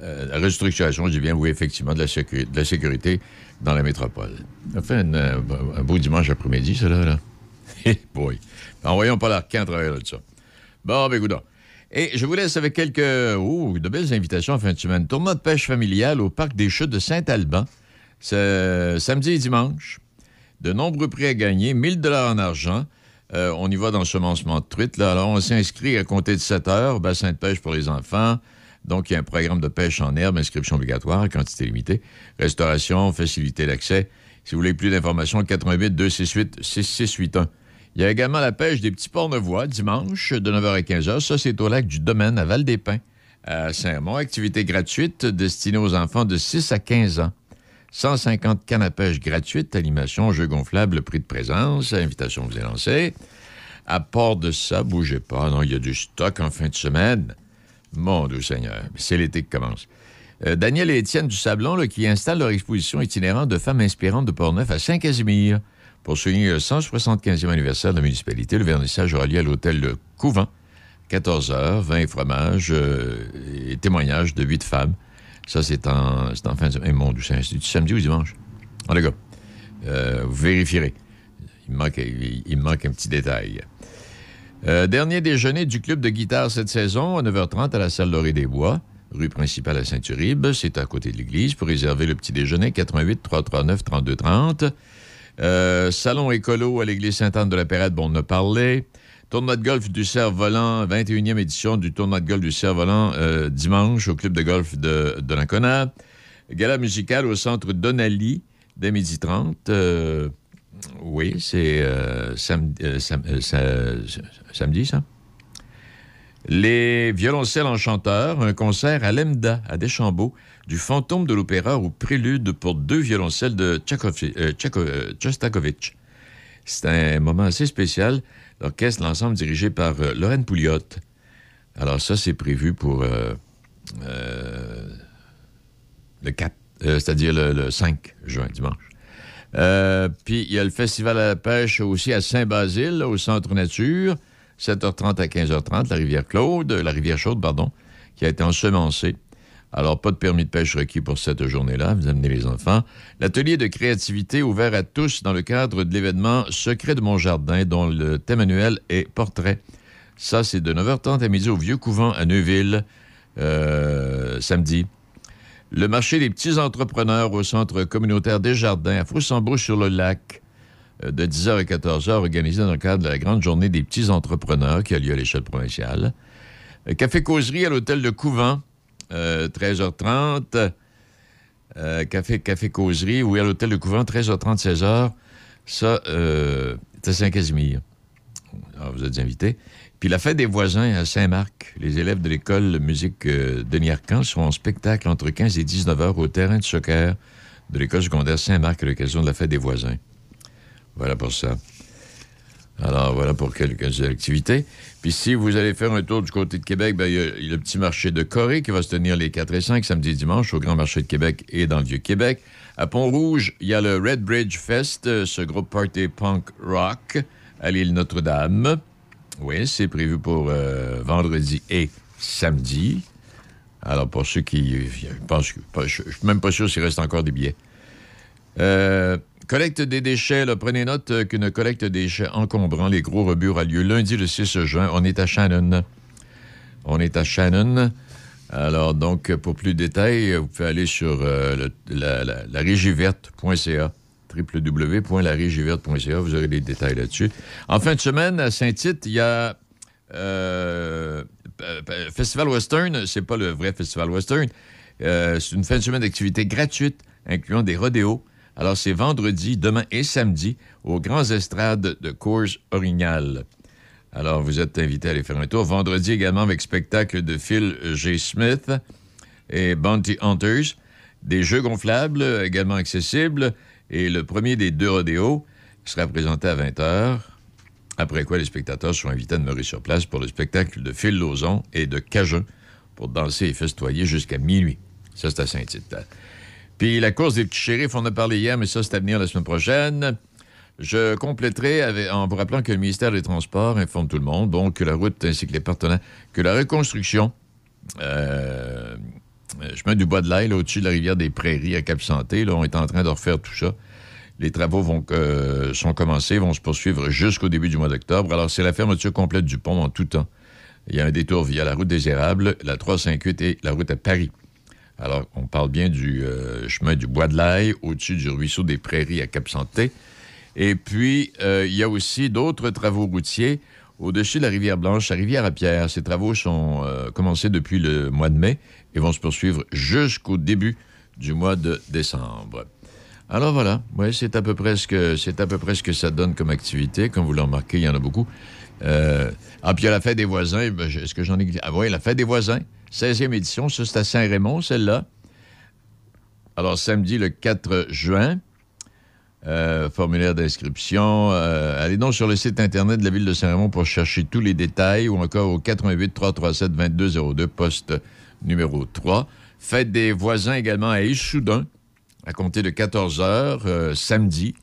Speaker 2: euh, la restructuration du bien, oui, effectivement, de la, sécurité dans la métropole. Ça fait euh, un beau dimanche après-midi, ça, là. là. <laughs> Eh, boy. Envoyons pas l'arcan à travers de ça. Bon, ben, écoute. Et je vous laisse avec quelques oh, de belles invitations en fin de semaine. Tournoi de pêche familiale au parc des Chutes de Saint-Alban. Samedi et dimanche. De nombreux prix à gagner, 1000 dollars en argent. Euh, on y va dans le semencement de truite. Là. Alors, on s'inscrit à compter de 7 heures, bassin de pêche pour les enfants. Donc, il y a un programme de pêche en herbe, inscription obligatoire, quantité limitée, restauration, facilité d'accès. Si vous voulez plus d'informations, 88 268 6681. Il y a également la pêche des petits pornevois dimanche de 9h à 15h. Ça, c'est au lac du Domaine à Val-des-Pins, à Saint-Mont. Activité gratuite destinée aux enfants de 6 à 15 ans. 150 cannes à pêche gratuites, animation, jeux gonflables, prix de présence, invitation vous est lancée. À part de ça, bougez pas. Non, il y a du stock en fin de semaine. Mon Dieu Seigneur, c'est l'été qui commence. Euh, Daniel et Étienne du Sablon qui installent leur exposition itinérante de femmes inspirantes de Portneuf à Saint-Casimir. Pour souligner le 175e anniversaire de la municipalité, le vernissage aura lieu à l'hôtel Le Couvent. 14 h, vin et fromage euh, et témoignages de huit femmes. Ça, c'est en, en, fin de semaine. Mon Dieu, c'est samedi ou dimanche? En tout cas, euh, vous vérifierez. Il manque, il, manque un petit détail. Euh, dernier déjeuner du club de guitare cette saison à 9h30 à la salle Laurée des Bois, rue principale à Saint-Uribe. C'est à côté de l'église. Pour réserver le petit déjeuner, 88 339 3230. Euh, salon écolo à l'église Sainte-Anne de la Pérette, bon, on a. Tournoi de golf du Cerf-Volant, 21e édition du tournoi de golf du Cerf-Volant, euh, dimanche au club de golf de, de. Gala musical au centre Donnelly, dès midi 30. Euh, oui, c'est samedi, samedi, ça? Les violoncelles enchanteurs, un concert à l'EMDA, à Deschambault, du fantôme de l'opéra au prélude pour deux violoncelles de Tchastakovitch. Euh, C'est un moment assez spécial. L'orchestre, l'ensemble dirigé par euh, Lorraine Pouliot. Alors ça, c'est prévu pour euh, le 4, c'est-à-dire le, 5 juin, dimanche. Puis il y a le Festival à la pêche aussi à Saint-Basile, au Centre Nature, 7h30 à 15h30, la rivière Claude, la rivière Chaude, pardon, qui a été ensemencée. Alors, pas de permis de pêche requis pour cette journée-là. Vous amenez les enfants. L'atelier de créativité ouvert à tous dans le cadre de l'événement Secret de mon jardin, dont le thème annuel est portrait. Ça, c'est de 9h30 à midi au Vieux Couvent à Neuville, euh, samedi. Le marché des petits entrepreneurs au centre communautaire des Jardins à Fossambeau-sur-le-Lac, euh, de 10h à 14h, organisé dans le cadre de la grande journée des petits entrepreneurs qui a lieu à l'échelle provinciale. Euh, café causerie à l'hôtel de Couvent 13h30. Euh, café, café causerie, oui, à l'hôtel de Couvent, 13h30, 16h. Ça, euh, c'est à Saint-Casimir. Alors, vous êtes invités. Puis la fête des voisins à Saint-Marc. Les élèves de l'école de musique de Niarcan seront en spectacle entre 15 et 19 h au terrain de soccer de l'école secondaire Saint-Marc à l'occasion de la fête des voisins. Voilà pour ça. Alors, voilà pour quelques activités. Puis si vous allez faire un tour du côté de Québec, ben, il, y a, le petit marché de Corée qui va se tenir les 4 et 5 samedi et dimanche au Grand Marché de Québec et dans le Vieux-Québec. À Pont-Rouge, il y a le Red Bridge Fest, euh, ce groupe party punk rock à l'île Notre-Dame. Oui, c'est prévu pour euh, vendredi et samedi. Alors, pour ceux qui... Je pense je suis même pas sûr s'il reste encore des billets. Euh, Collecte des déchets. prenez note euh, qu'une collecte des déchets encombrant les gros rebuts aura lieu lundi le 6 juin. On est à Shannon. On est à Shannon. Alors, donc, pour plus de détails, vous pouvez aller sur euh, la, la, régiverte.ca www.larégiverte.ca. Vous aurez les détails là-dessus. En fin de semaine, à Saint-Tite, il y a euh, Festival Western. C'est pas le vrai Festival Western. c'est une fin de semaine d'activité gratuite, incluant des rodéos, alors, c'est vendredi, demain et samedi aux Grands Estrades de Course Orignal. Alors, vous êtes invité à aller faire un tour. Vendredi également avec spectacle de Phil G. Smith et Bounty Hunters. Des jeux gonflables également accessibles. Et le premier des deux rodéos sera présenté à 20 h. Après quoi, les spectateurs seront invités à demeurer sur place pour le spectacle de Phil Lauzon et de Cajun pour danser et festoyer jusqu'à minuit. Ça, c'est à Saint-Tite. Puis la course des petits shérifs, on en a parlé hier, mais ça, c'est à venir la semaine prochaine. Je compléterai en vous rappelant que le ministère des Transports informe tout le monde, donc que la route ainsi que les partenaires, que la reconstruction, euh, chemin du Bois de l'Aile, au-dessus de la rivière des Prairies à Cap-Santé, là, on est en train de refaire tout ça. Les travaux vont, euh, sont commencés, vont se poursuivre jusqu'au début du mois d'octobre. Alors, c'est la fermeture complète du pont en tout temps. Il y a un détour via la route des Érables, la 358 et la route à Paris. Alors, on parle bien du euh, chemin du Bois de l'Aille, au-dessus du ruisseau des Prairies à Cap-Santé. Et puis, euh, il y a aussi d'autres travaux routiers au-dessus de la rivière Blanche, la rivière à Pierre. Ces travaux sont euh, commencés depuis le mois de mai et vont se poursuivre jusqu'au début du mois de décembre. Alors voilà, ouais, c'est à peu près ce que à peu près ce que ça donne comme activité. Comme vous l'avez remarqué, il y en a beaucoup. Euh, ah, puis il y a la fête des voisins. Ben, est-ce que j'en ai... Ah oui, la fête des voisins. 16e édition, ça c'est à Saint-Raymond, celle-là. Alors samedi le 4 juin, euh, formulaire d'inscription. Euh, allez donc sur le site Internet de la Ville de Saint-Raymond pour chercher tous les détails ou encore au 88 337 2202, poste numéro 3. Fête des voisins également à Issoudun, à compter de 14 heures, euh, samedi.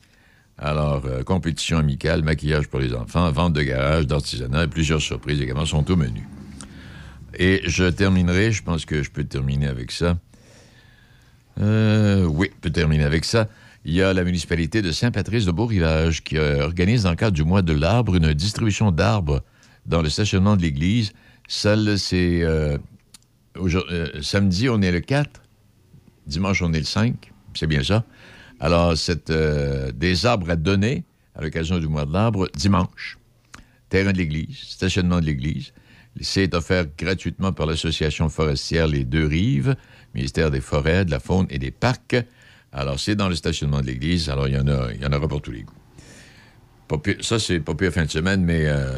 Speaker 2: Alors, compétition amicale, maquillage pour les enfants, vente de garage, d'artisanat et plusieurs surprises également sont au menu. Et je terminerai, je pense que je peux terminer avec ça. oui, je peux terminer avec ça. Il y a la municipalité de Saint-Patrice de Beau-Rivage qui organise, dans le cadre du mois de l'arbre, une distribution d'arbres dans le stationnement de l'église. Celle, c'est euh, euh, samedi, on est le 4. Dimanche, on est le 5. C'est bien ça. Alors, c'est euh, des arbres à donner à l'occasion du mois de l'arbre dimanche. Terrain de l'église, stationnement de l'église. C'est offert gratuitement par l'Association forestière Les Deux Rives, ministère des Forêts, de la Faune et des Parcs. Alors, c'est dans le stationnement de l'église. Alors, il y en a, il y en aura pour tous les goûts. ça, c'est pas pire fin de semaine, mais euh,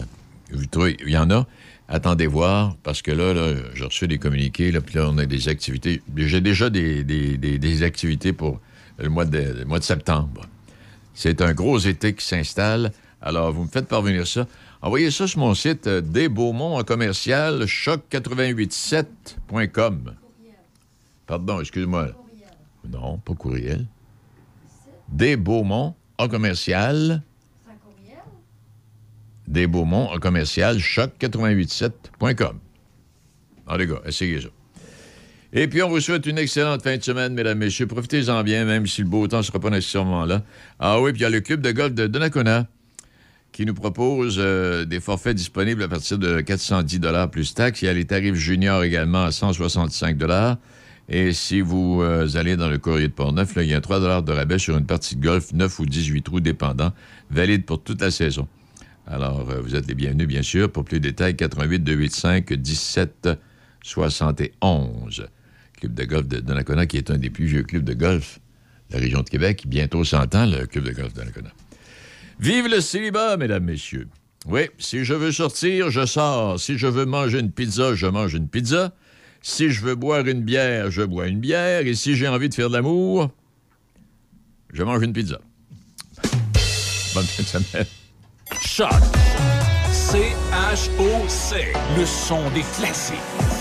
Speaker 2: il y en a. Attendez voir, parce que là, j'ai reçu des communiqués, là, puis là, on a des activités. J'ai déjà des, activités pour le mois de, le mois de septembre. C'est un gros été qui s'installe. Alors, vous me faites parvenir ça. Envoyez ça sur mon site euh, des Beaumont en commercial choc887.com. Pardon, excuse-moi. Non, pas courriel. Des Beaumont en commercial. Des Beaumont en commercial choc887.com. Ah, les gars, essayez ça. Et puis, on vous souhaite une excellente fin de semaine, mesdames, messieurs. Profitez-en bien, même si le beau temps ne sera pas nécessairement là. Ah oui, puis il y a le club de golf de Donnacona qui nous propose euh, des forfaits disponibles à partir de 410 plus taxes. Il y a les tarifs juniors également à 165 et si vous euh, allez dans le courrier de Port-Neuf, il y a 3 de rabais sur une partie de golf, 9 ou 18 trous dépendant, valide pour toute la saison. Alors, euh, vous êtes les bienvenus, bien sûr. Pour plus de détails, 88 285 17 71. Club de golf de Donnacona, qui est un des plus vieux clubs de golf de la région de Québec. Bientôt 100 ans, le club de golf de Donnacona. Vive le célibat, mesdames, messieurs. Oui, si je veux sortir, je sors. Si je veux manger une pizza, je mange une pizza. Si je veux boire une bière, je bois une bière. Et si j'ai envie de faire de l'amour, je mange une pizza. Bonne fin de semaine.
Speaker 1: Choc. C-H-O-C. Le son des classiques.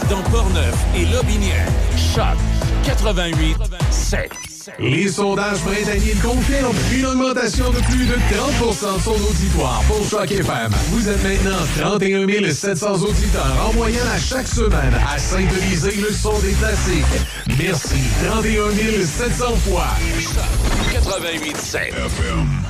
Speaker 1: Dans Portneuf et Lobinière. Choc. 88 7.
Speaker 10: Les sondages printaniers confirment une augmentation de plus de 30% de son auditoire pour Choc FM. Vous êtes maintenant 31 700 auditeurs en moyenne à chaque semaine à synthétiser le son des classiques. Merci. 31 700 fois.
Speaker 1: Choc 88 7 FM.